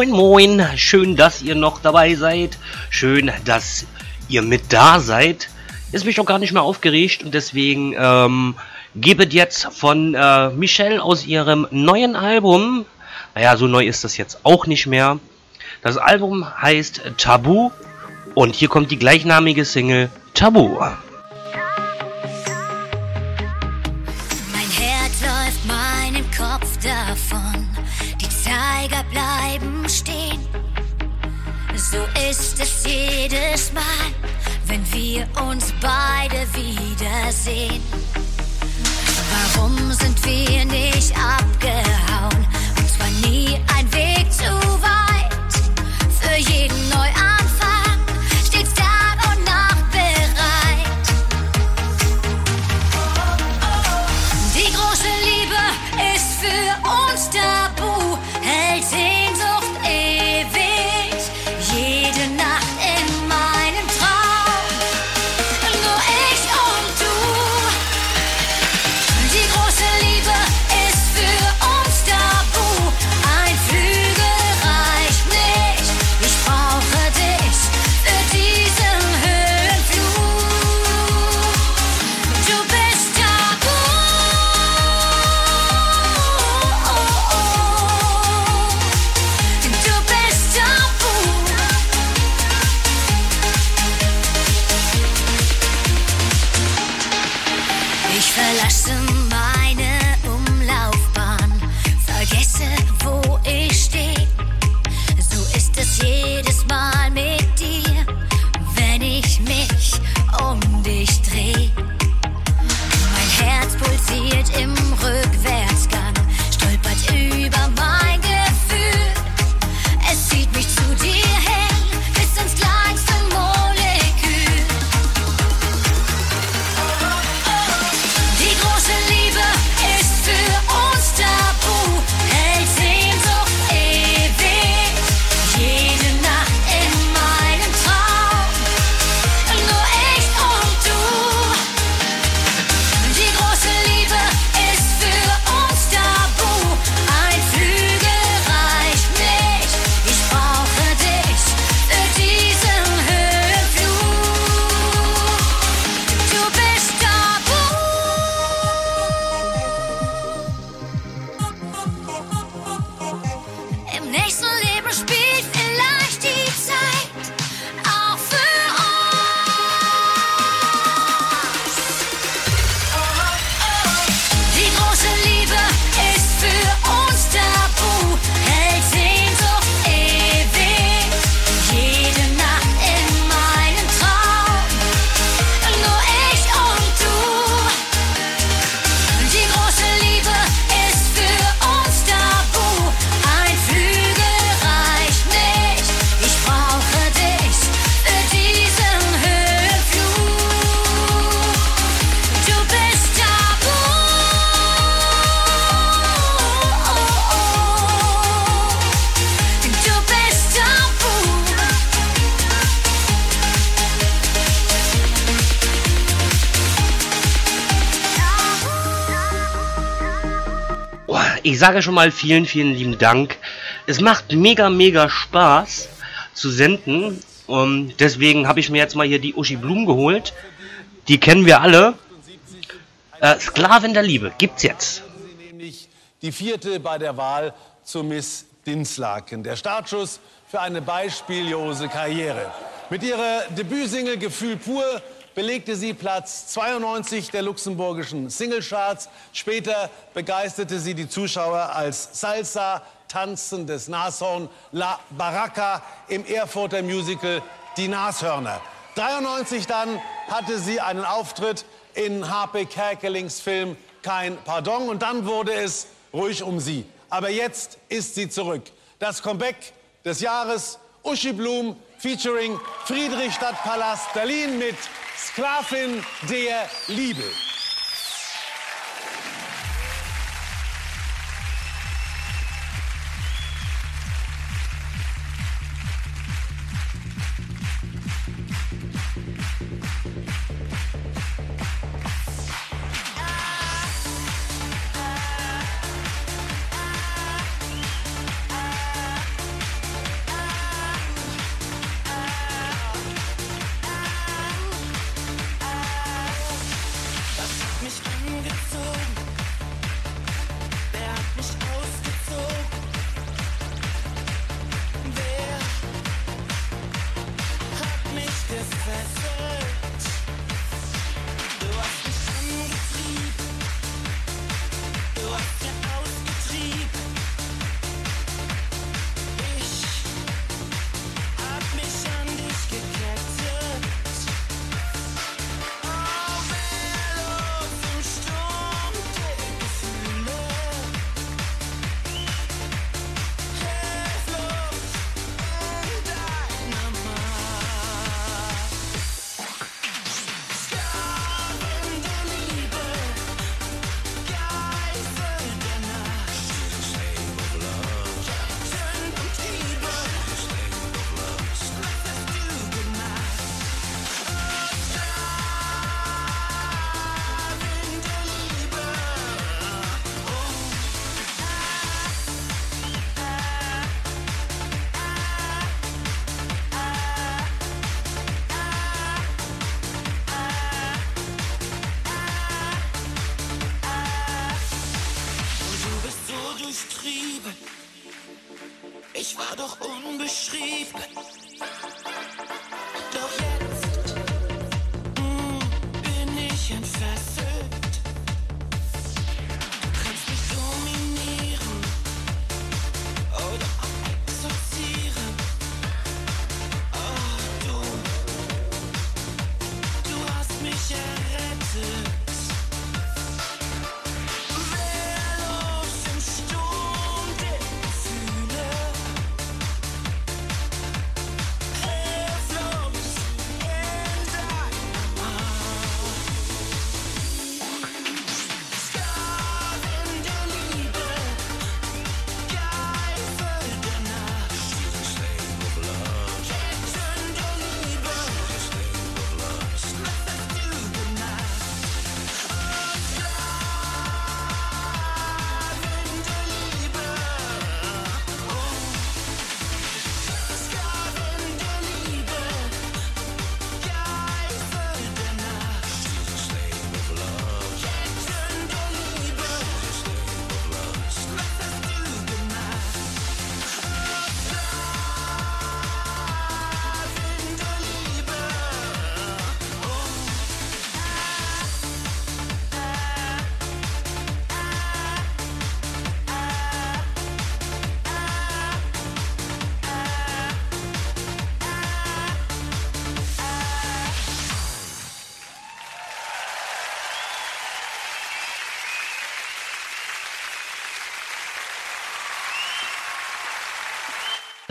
Moin, moin, schön, dass ihr noch dabei seid. Schön, dass ihr mit da seid. Ist mich auch gar nicht mehr aufgeregt und deswegen ähm, gebet jetzt von äh, Michelle aus ihrem neuen Album. Naja, so neu ist das jetzt auch nicht mehr. Das Album heißt Tabu und hier kommt die gleichnamige Single Tabu. Bleiben stehen. So ist es jedes Mal, wenn wir uns beide wiedersehen. Warum sind wir nicht abgehauen? Und zwar nie ein Weg zu weit. Für jeden sage schon mal vielen, vielen lieben Dank. Es macht mega, mega Spaß zu senden. Um, deswegen habe ich mir jetzt mal hier die Uschi Blum geholt. Die kennen wir alle. Äh, Sklavin der Liebe gibt's jetzt. Die vierte bei der Wahl zur Miss Dinslaken. Der Startschuss für eine beispiellose Karriere. Mit ihrer Debütsingle Gefühl pur belegte sie Platz 92 der luxemburgischen Singlecharts. Später begeisterte sie die Zuschauer als Salsa tanzendes Nashorn La Baraka im Erfurter Musical Die Nashörner. 93 dann hatte sie einen Auftritt in Harpe Kerkelings Film Kein Pardon und dann wurde es ruhig um sie. Aber jetzt ist sie zurück. Das Comeback des Jahres Uschi Blum featuring Friedrichstadtpalast Berlin mit Sklavin der Liebe.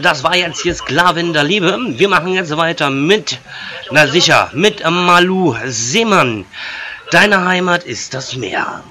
Das war jetzt hier Sklavin der Liebe. Wir machen jetzt weiter mit, na sicher, mit Malu Seemann. Deine Heimat ist das Meer.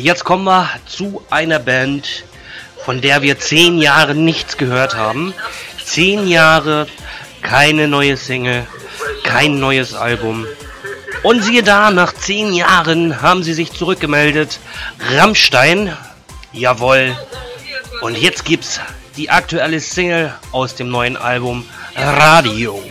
Jetzt kommen wir zu einer Band, von der wir zehn Jahre nichts gehört haben. Zehn Jahre, keine neue Single, kein neues Album. Und siehe da, nach zehn Jahren haben sie sich zurückgemeldet. Rammstein, jawohl. Und jetzt gibt's die aktuelle Single aus dem neuen Album Radio.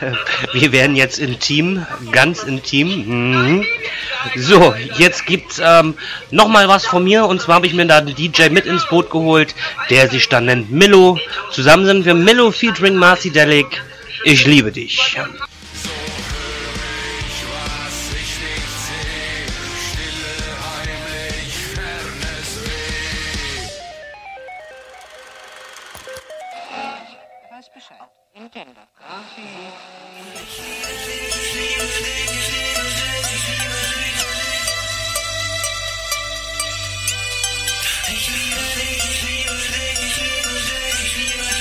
wir werden jetzt intim, ganz intim. Mhm. So, jetzt gibt's ähm, noch mal was von mir und zwar habe ich mir da einen DJ mit ins Boot geholt, der sich dann nennt Millo. Zusammen sind wir Millo featuring Marcy Delic. Ich liebe dich. weißt Bescheid. Nintendo. Ich liebe dich, ich liebe dich, ich liebe dich.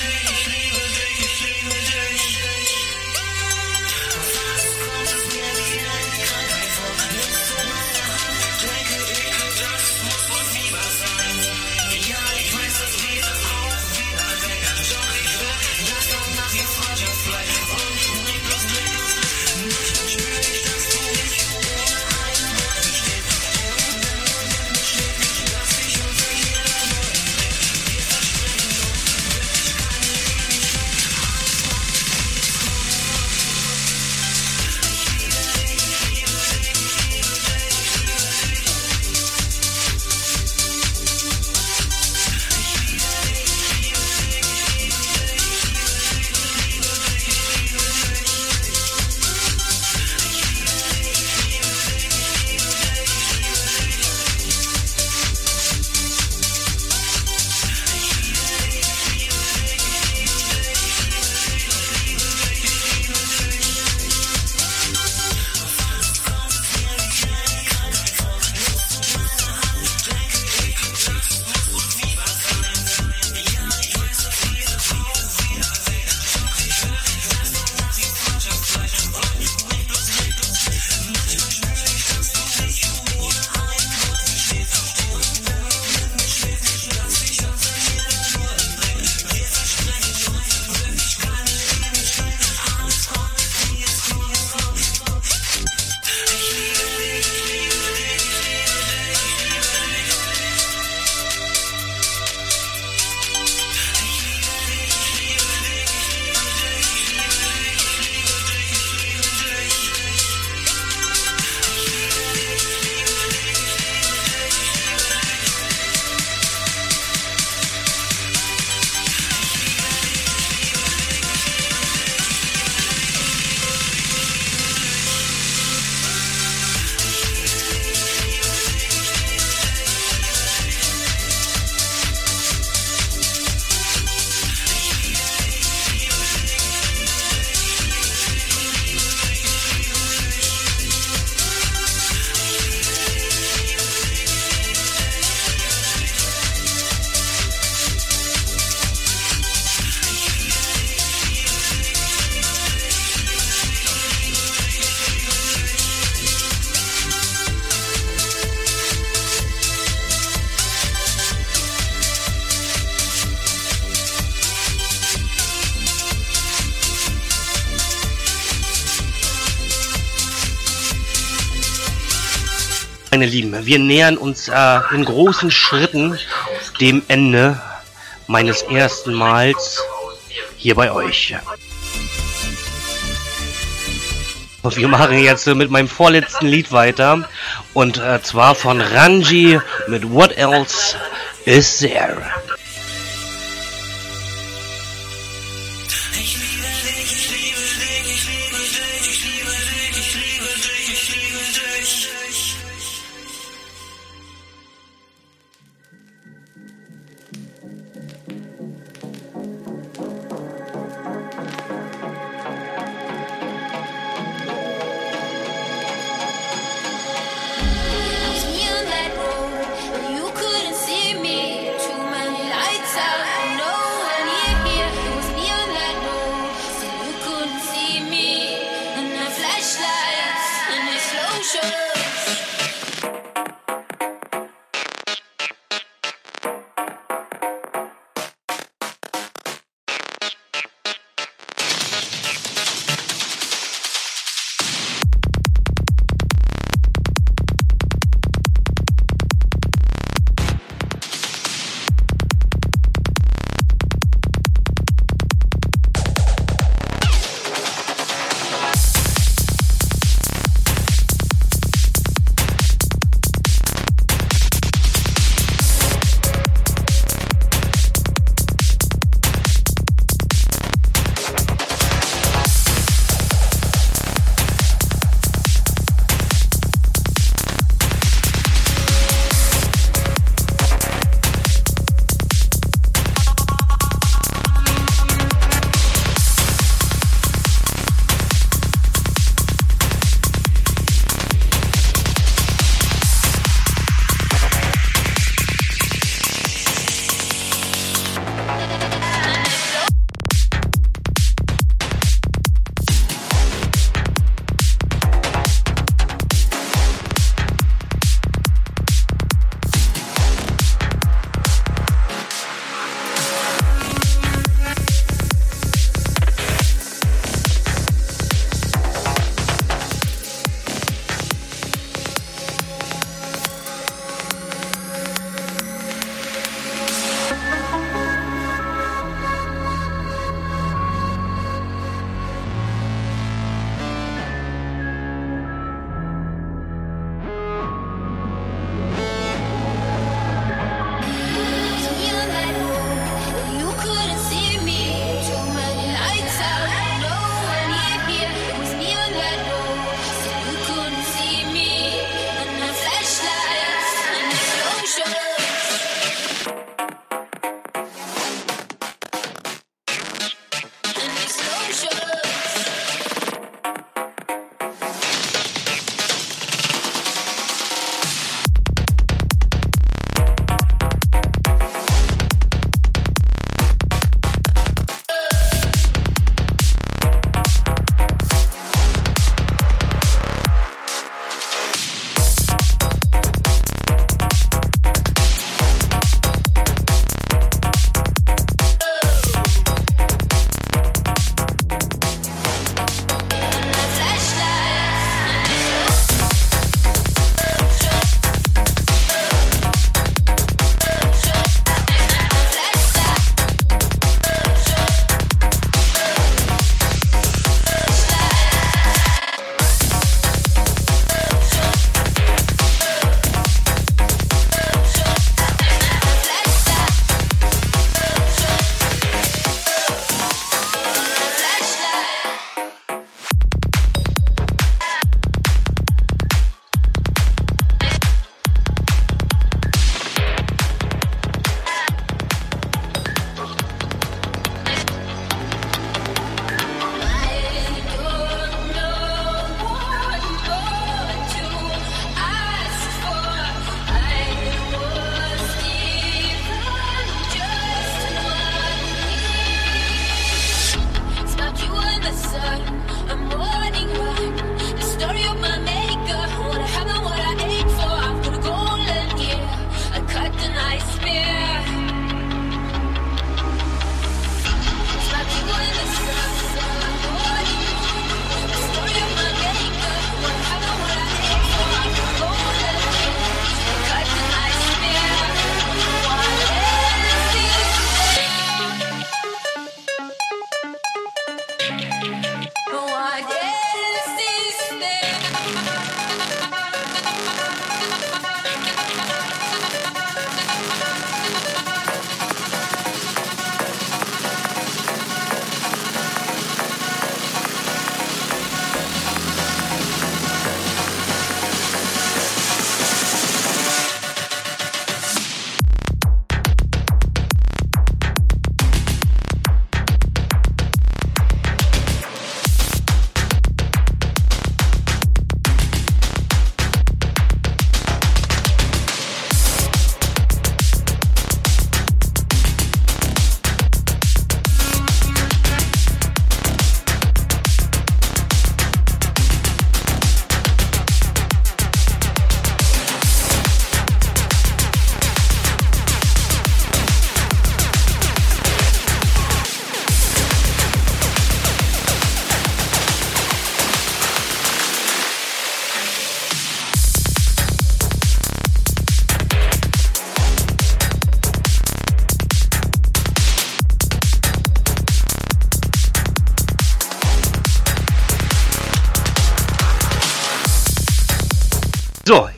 Meine Lieben, wir nähern uns äh, in großen Schritten dem Ende meines ersten Mals hier bei euch. Und wir machen jetzt mit meinem vorletzten Lied weiter und äh, zwar von Ranji mit What Else Is There?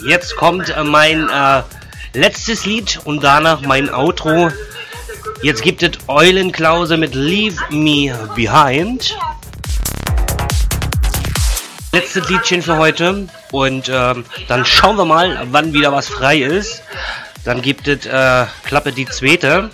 Jetzt kommt äh, mein äh, letztes Lied und danach mein Outro. Jetzt gibt es Eulenklause mit Leave Me Behind. Letztes Liedchen für heute und ähm, dann schauen wir mal, wann wieder was frei ist. Dann gibt es äh, Klappe die zweite.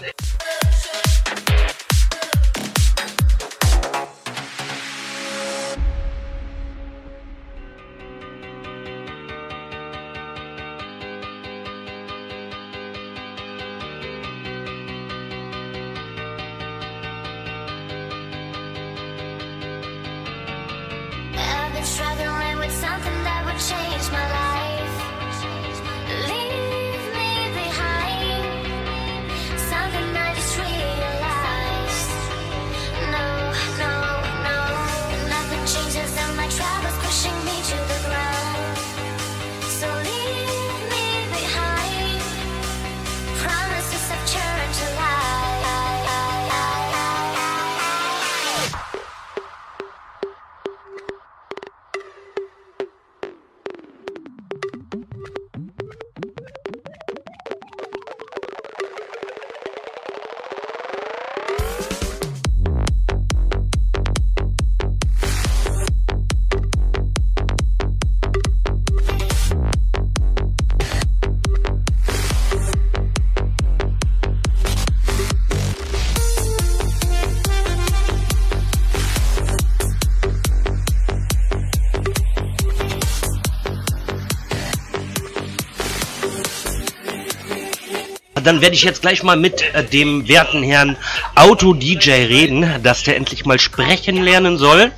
Dann werde ich jetzt gleich mal mit äh, dem werten Herrn Auto-DJ reden, dass der endlich mal sprechen lernen soll.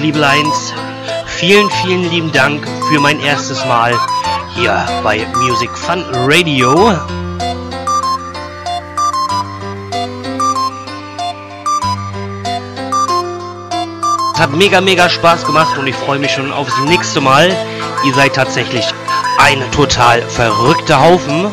So, ihr Liebeleins, vielen, vielen lieben Dank für mein erstes Mal hier bei Music Fun Radio. Es hat mega, mega Spaß gemacht und ich freue mich schon aufs nächste Mal. Ihr seid tatsächlich ein total verrückter Haufen.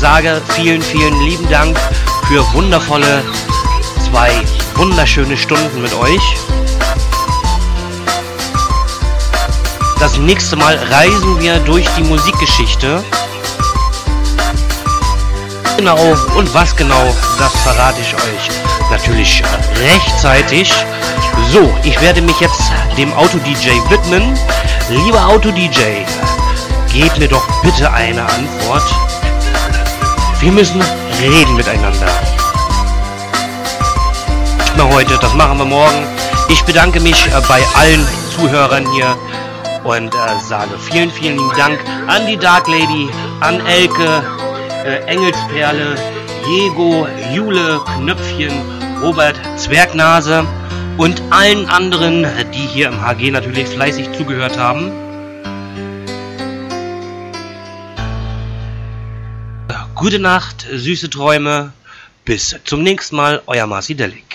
Sage vielen, vielen lieben Dank für wundervolle zwei wunderschöne Stunden mit euch. Das nächste Mal reisen wir durch die Musikgeschichte. Genau, und was genau, das verrate ich euch natürlich rechtzeitig. So, ich werde mich jetzt dem Auto-DJ widmen. Lieber Auto-DJ, gebt mir doch bitte eine Antwort. Wir müssen reden miteinander. Mehr heute, das machen wir morgen. Ich bedanke mich äh, bei allen Zuhörern hier und äh, sage vielen, vielen Dank an die Dark Lady, an Elke, äh, Engelsperle, Diego, Jule, Knöpfchen, Robert, Zwergnase und allen anderen, die hier im HG natürlich fleißig zugehört haben. Gute Nacht, süße Träume. Bis zum nächsten Mal, euer Marci Delic.